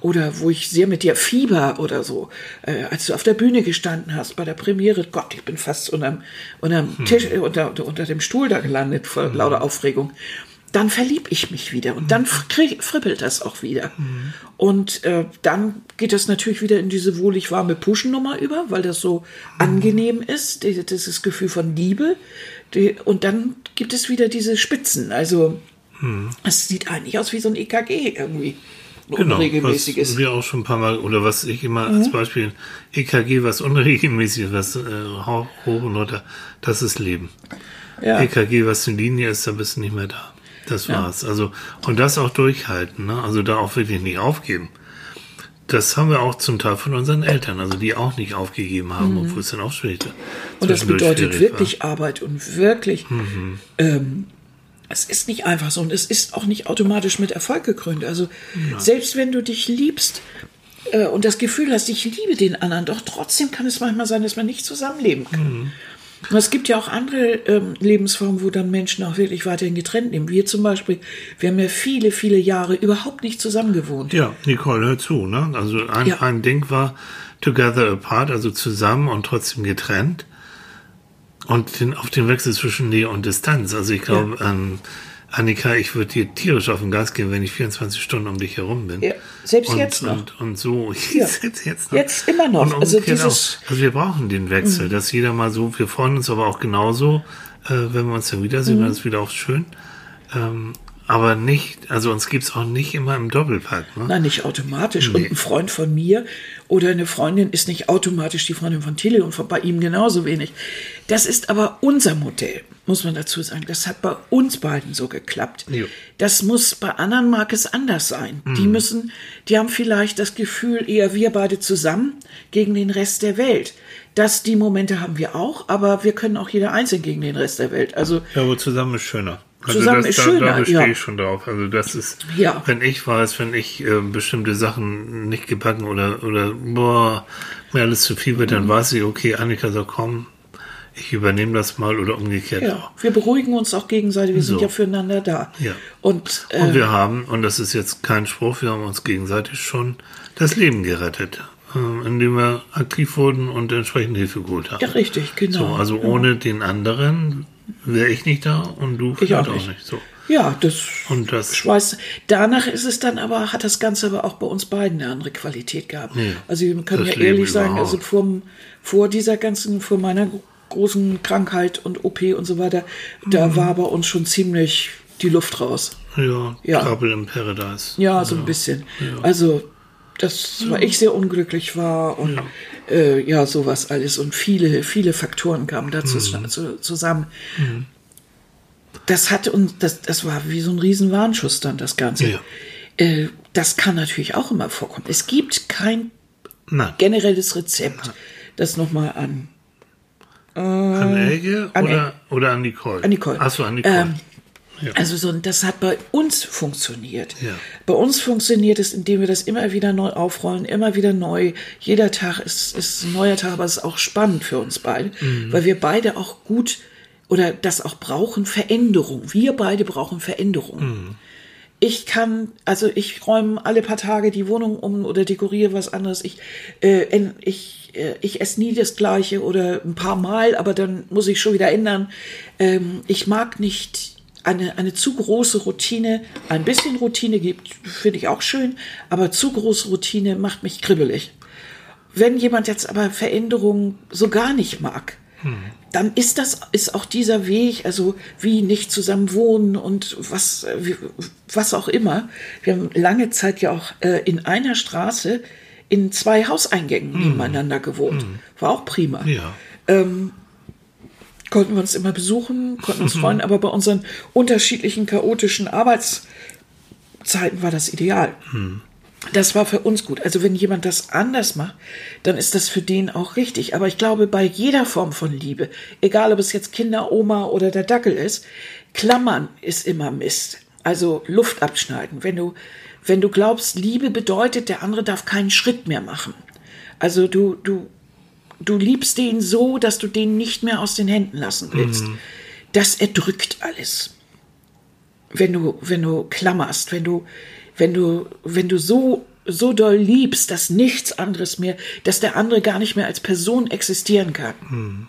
oder wo ich sehr mit dir fieber oder so, äh, als du auf der Bühne gestanden hast bei der Premiere, Gott, ich bin fast unterm, unterm Tisch, äh, unter, unter, unter dem Stuhl da gelandet vor lauter Aufregung. Dann verlieb ich mich wieder und dann krieg, fribbelt das auch wieder. Und äh, dann geht das natürlich wieder in diese wohlig warme Puschennummer über, weil das so angenehm ist, die- dieses Gefühl von Liebe. Die, und dann gibt es wieder diese Spitzen. Also es sieht eigentlich aus wie so ein EKG irgendwie. Ein Genau, unregelmäßiges. was wir auch schon ein paar Mal, oder was ich immer als Beispiel, EKG, was unregelmäßig, was äh, hoch und runter, das ist Leben. Ja. EKG, was eine Linie ist, da bist du nicht mehr da. Das war's. Also, und das auch durchhalten, ne? Also da auch wirklich nicht aufgeben. Das haben wir auch zum Teil von unseren Eltern, also die auch nicht aufgegeben haben, obwohl es dann auch schwierig Mhm. Und das bedeutet wirklich Arbeit und wirklich, ähm, es ist nicht einfach so und es ist auch nicht automatisch mit Erfolg gekrönt. Also selbst wenn du dich liebst äh, und das Gefühl hast, ich liebe den anderen, doch trotzdem kann es manchmal sein, dass man nicht zusammenleben kann. Und es gibt ja auch andere ähm, Lebensformen, wo dann Menschen auch wirklich weiterhin getrennt leben. Wir zum Beispiel, wir haben ja viele, viele Jahre überhaupt nicht zusammen gewohnt. Ja, Nicole, hör zu, ne? Also ein, Ja. ein Ding war together apart, also zusammen und trotzdem getrennt. Und den, auf den Wechsel zwischen Nähe und Distanz. Also ich glaube, ähm, Annika, ich würde dir tierisch auf den Gas gehen, wenn ich 24 Stunden um dich herum bin. Ja, selbst und, jetzt noch. Und, und so. Ja. jetzt, jetzt noch. Jetzt immer noch. Und Also dieses- auch. Also wir brauchen den Wechsel, dass jeder mal so, wir freuen uns aber auch genauso, äh, wenn wir uns dann wiedersehen, Mhm. dann ist wieder auch schön. Ähm, aber nicht, also uns gibt's auch nicht immer im Doppelpack. Ne? Nein, nicht automatisch. Und ein Freund von mir oder eine Freundin ist nicht automatisch die Freundin von Tilly und von bei ihm genauso wenig. Das ist aber unser Modell, muss man dazu sagen. Das hat bei uns beiden so geklappt. Jo. Das muss bei anderen mag es anders sein. Die müssen, die haben vielleicht das Gefühl, eher wir beide zusammen gegen den Rest der Welt. Das, die Momente haben wir auch, aber wir können auch jeder einzeln gegen den Rest der Welt. Also Ja, aber zusammen ist schöner. Also Zusammen das, ist da, schöner, Da bestehe ja. ich schon drauf. Also das ist, Ja. wenn ich weiß, wenn ich äh, bestimmte Sachen nicht gebacken oder, oder boah, mir alles zu viel wird, Mhm. dann weiß ich, okay, Annika sagt, komm, ich übernehme das mal oder umgekehrt ja, wir beruhigen uns auch gegenseitig. Wir sind So. ja füreinander da. Ja. Und, äh, Und wir haben, und das ist jetzt kein Spruch, wir haben uns gegenseitig schon das Leben gerettet, äh, indem wir aktiv wurden und entsprechend Hilfe geholt haben. Ja, richtig, genau. So, also ohne den anderen wäre ich nicht da und du Ich auch vielleicht auch nicht. nicht. So. Ja, das, Und das- Schweiß. Danach ist es dann aber, hat das Ganze aber auch bei uns beiden eine andere Qualität gehabt. Ja, also wir können ja Leben ehrlich sagen, also vor, vor dieser ganzen, vor meiner großen Krankheit und OP und so weiter, da Mhm. war bei uns schon ziemlich die Luft raus. Ja, Ja. Trouble in Paradise. Ja, so ein bisschen. Also, das, weil ich sehr unglücklich war und ja. Äh, ja, sowas alles. Und viele, viele Faktoren kamen dazu Mhm. zu, zusammen. Das hat uns, das, das war wie so ein riesen Warnschuss dann, das Ganze. Ja. Äh, das kann natürlich auch immer vorkommen. Es gibt kein Nein. generelles Rezept, das nochmal an An Elke an oder, oder an Nicole? An Nicole. Achso, an Nicole. Ähm, Also so, das hat bei uns funktioniert. Ja. Bei uns funktioniert es, indem wir das immer wieder neu aufrollen, immer wieder neu. Jeder Tag ist, ist ein neuer Tag, aber es ist auch spannend für uns beide, Mhm. weil wir beide auch gut oder das auch brauchen, Veränderung. Wir beide brauchen Veränderung. Mhm. Ich kann, also ich räume alle paar Tage die Wohnung um oder dekoriere was anderes. Ich, äh, ich, äh, ich esse nie das Gleiche oder ein paar Mal, aber dann muss ich schon wieder ändern. Ähm, ich mag nicht eine, eine zu große Routine. Ein bisschen Routine gibt, finde ich auch schön, aber zu große Routine macht mich kribbelig. Wenn jemand jetzt aber Veränderungen so gar nicht mag, dann ist das, ist auch dieser Weg, also wie nicht zusammen wohnen und was, wie- was auch immer. Wir haben lange Zeit ja auch äh, in einer Straße in zwei Hauseingängen nebeneinander gewohnt. War auch prima ja. Konnten wir uns immer besuchen, konnten uns (laughs) freuen, aber bei unseren unterschiedlichen chaotischen Arbeitszeiten war das ideal. Das war für uns gut. Also wenn jemand das anders macht, dann ist das für den auch richtig. Aber ich glaube, bei jeder Form von Liebe, egal ob es jetzt Kinder, Oma oder der Dackel ist, Klammern ist immer Mist. Also Luft abschneiden. Wenn du, wenn du glaubst, Liebe bedeutet, der andere darf keinen Schritt mehr machen. Also du, du, du liebst den so, dass du den nicht mehr aus den Händen lassen willst. Das erdrückt alles. Wenn du, wenn du klammerst, wenn du, wenn du, wenn du so, so doll liebst, dass nichts anderes mehr, dass der andere gar nicht mehr als Person existieren kann,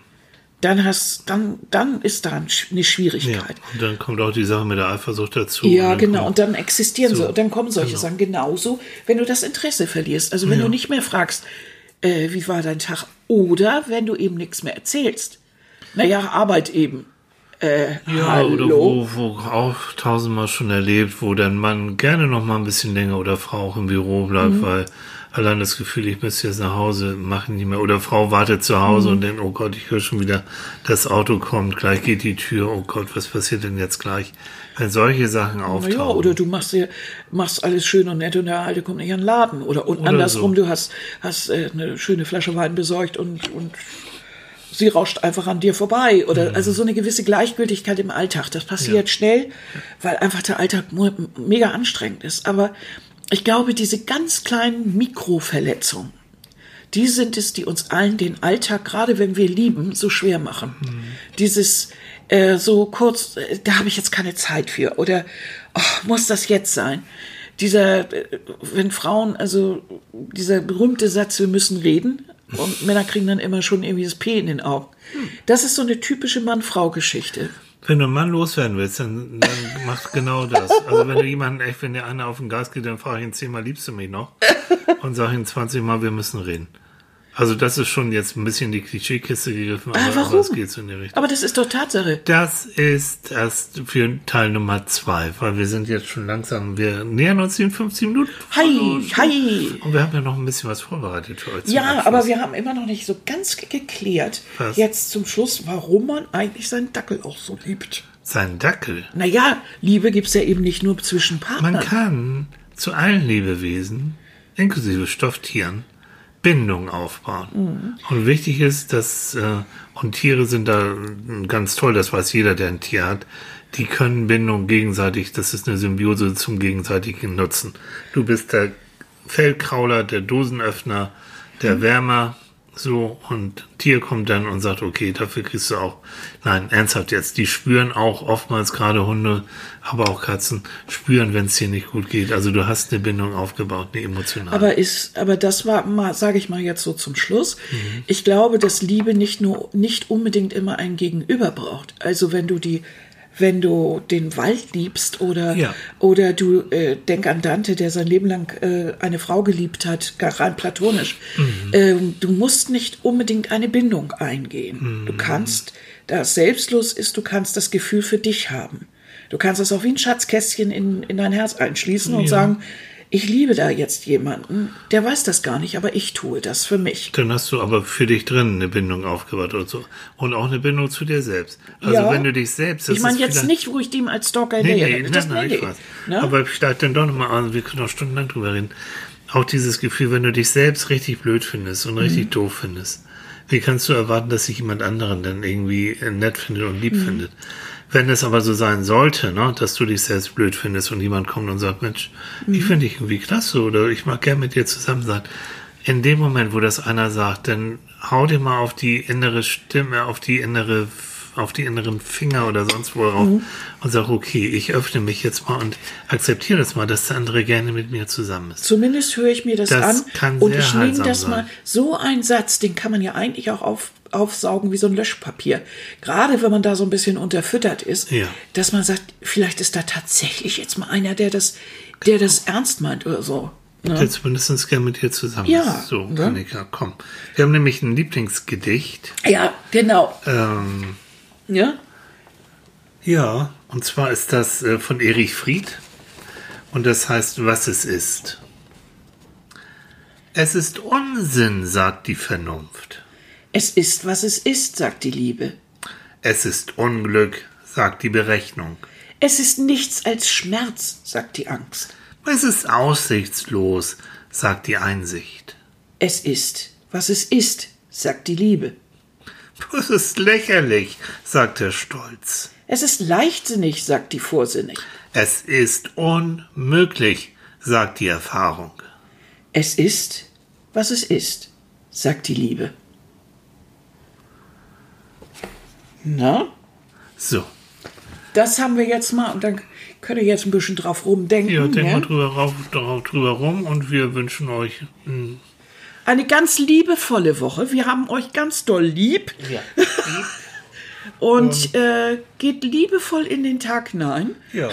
dann hast, dann, dann ist da eine ja. Schwierigkeit. Und dann kommt auch die Sache mit der Eifersucht dazu. Ja, dann genau. Und dann existieren So, so, dann kommen solche genau. Sachen genauso, wenn du das Interesse verlierst. Also wenn Ja. du nicht mehr fragst, äh, wie war dein Tag? Oder wenn du eben nichts mehr erzählst. Naja, Arbeit eben. Äh, Ja, hallo. oder wo, wo auch tausendmal schon erlebt, wo der Mann gerne noch mal ein bisschen länger oder Frau auch im Büro bleibt, Mhm. weil allein das Gefühl, ich müsste jetzt nach Hause, machen nicht mehr. Oder Frau wartet zu Hause Mhm. und denkt, oh Gott, ich höre schon wieder, das Auto kommt, gleich geht die Tür, oh Gott, was passiert denn jetzt gleich? Wenn solche Sachen auftauchen. Ja, oder du machst dir, machst alles schön und nett und der Alte kommt nicht an den Laden. Oder, und Oder andersrum, so. du hast, hast äh, eine schöne Flasche Wein besorgt und, und sie rauscht einfach an dir vorbei. Oder Mhm. also so eine gewisse Gleichgültigkeit im Alltag. Das passiert schnell, weil einfach der Alltag mega anstrengend ist. Aber ich glaube, diese ganz kleinen Mikroverletzungen, die sind es, die uns allen den Alltag, gerade wenn wir lieben, so schwer machen. Dieses äh, so kurz, äh, da habe ich jetzt keine Zeit für oder oh, muss das jetzt sein? Dieser, äh, wenn Frauen, also dieser berühmte Satz, wir müssen reden und (laughs) Männer kriegen dann immer schon irgendwie das P in den Augen. Das ist so eine typische Mann-Frau-Geschichte. Wenn du einen Mann loswerden willst, dann, dann mach genau das. Also wenn du jemanden echt, wenn der eine auf den Gas geht, dann frage ich ihn zehnmal, liebst du mich noch? (laughs) Und sag ihm 20 Mal, wir müssen reden. Also das ist schon jetzt ein bisschen die Klischeekiste gegriffen, aber, Ah, aber warum? es geht so in die Richtung. Aber das ist doch Tatsache. Das ist erst für Teil Nummer zwei, weil wir sind jetzt schon langsam, wir nähern uns den 15 Minuten. Hi, hi. Und wir haben ja noch ein bisschen was vorbereitet für euch. Ja, aber wir haben immer noch nicht so ganz ge- geklärt, Was? jetzt zum Schluss, warum man eigentlich seinen Dackel auch so liebt. Sein Dackel. Naja, Liebe gibt's ja eben nicht nur zwischen Man Partnern. kann zu allen Lebewesen, inklusive Stofftieren, Bindung aufbauen. Mhm. Und wichtig ist, dass, äh, und Tiere sind da ganz toll, das weiß jeder, der ein Tier hat, die können Bindung gegenseitig, das ist eine Symbiose zum gegenseitigen Nutzen. Du bist der Feldkrauler, der Dosenöffner, der Wärmer, so, und Tier kommt dann und sagt, okay, dafür kriegst du auch, nein, ernsthaft jetzt, die spüren auch oftmals gerade Hunde, aber auch Katzen, spüren, wenn es dir nicht gut geht. Also du hast eine Bindung aufgebaut, eine emotionale. Aber ist, aber das war mal, sage ich mal jetzt so zum Schluss. Mhm. Ich glaube, dass Liebe nicht nur, nicht unbedingt immer ein Gegenüber braucht. Also wenn du die, wenn du den Wald liebst oder Ja. oder du äh, denk an Dante, der sein Leben lang äh, eine Frau geliebt hat, gar rein platonisch. Mhm. Ähm, du musst nicht unbedingt eine Bindung eingehen. Mhm. Du kannst, da es selbstlos ist, du kannst das Gefühl für dich haben. Du kannst es auch wie ein Schatzkästchen in, in dein Herz einschließen und Ja. sagen, ich liebe da jetzt jemanden, der weiß das gar nicht, aber ich tue das für mich. Dann hast du aber für dich drin eine Bindung aufgebaut und so. Und auch eine Bindung zu dir selbst. Also Ja. wenn du dich selbst. Ich meine jetzt nicht, wo ich dem als Stalker Nee, näher nee, nein, Das- nein, nee, ich nee. Ne? Aber ich steige dann doch nochmal an, wir können auch stundenlang drüber reden. Auch dieses Gefühl, wenn du dich selbst richtig blöd findest und Mhm. richtig doof findest, wie kannst du erwarten, dass sich jemand anderen dann irgendwie nett findet und Mhm. lieb findet? Wenn es aber so sein sollte, ne, dass du dich selbst blöd findest und jemand kommt und sagt, Mensch, Mhm. ich finde dich irgendwie klasse oder ich mag gern mit dir zusammen sein. In dem Moment, wo das einer sagt, dann hau dir mal auf die innere Stimme, auf die innere, auf die inneren Finger oder sonst wo drauf Mhm. und sag, okay, ich öffne mich jetzt mal und akzeptiere das mal, dass der andere gerne mit mir zusammen ist. Zumindest höre ich mir das, Das an kann und ich nehme das sein. mal. So ein Satz, den kann man ja eigentlich auch auf, aufsaugen wie so ein Löschpapier. Gerade wenn man da so ein bisschen unterfüttert ist, Ja. dass man sagt, vielleicht ist da tatsächlich jetzt mal einer, der das, der das ernst meint oder so. Ne? Der zumindest gern mit dir zusammen Ja, ist. So, ne? Annika, komm. Wir haben nämlich ein Lieblingsgedicht. Ja, genau. Ähm, Ja? Ja, und zwar ist das äh, von Erich Fried und das heißt, was es ist. Es ist Unsinn, sagt die Vernunft. Es ist, was es ist, sagt die Liebe. Es ist Unglück, sagt die Berechnung. Es ist nichts als Schmerz, sagt die Angst. Es ist aussichtslos, sagt die Einsicht. Es ist, was es ist, sagt die Liebe. Es ist lächerlich, sagt der Stolz. Es ist leichtsinnig, sagt die Vorsinnig. Es ist unmöglich, sagt die Erfahrung. Es ist, was es ist, sagt die Liebe. Na, So, das haben wir jetzt mal und dann könnt ihr jetzt ein bisschen drauf rumdenken. ja, denk ne? mal drüber, rauf, drauf, drüber rum und wir wünschen euch ein Eine ganz liebevolle Woche. Wir haben euch ganz doll lieb ja, (laughs) und äh, geht liebevoll in den Tag hinein. Ja.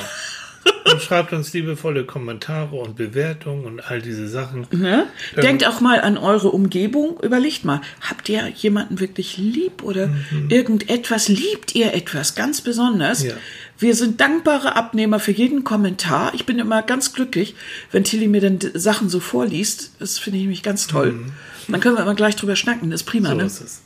Und schreibt uns liebevolle Kommentare und Bewertungen und all diese Sachen. Ne? Denkt auch mal an eure Umgebung. Überlegt mal, habt ihr jemanden wirklich lieb oder irgendetwas? Liebt ihr etwas ganz besonders? Ja. Wir sind dankbare Abnehmer für jeden Kommentar. Ich bin immer ganz glücklich, wenn Tilly mir dann Sachen so vorliest. Das finde ich nämlich ganz toll. Dann können wir immer gleich drüber schnacken. Das ist prima, So ne? ist es.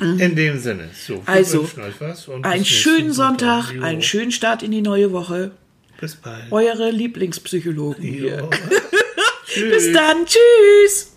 In dem Sinne. So, wir Also, wünschen euch was und bis Einen schönen Sonntag, Jo. einen schönen Start in die neue Woche. Bis bald. Eure Lieblingspsychologen hier. Jo. (laughs) Bis dann. Tschüss.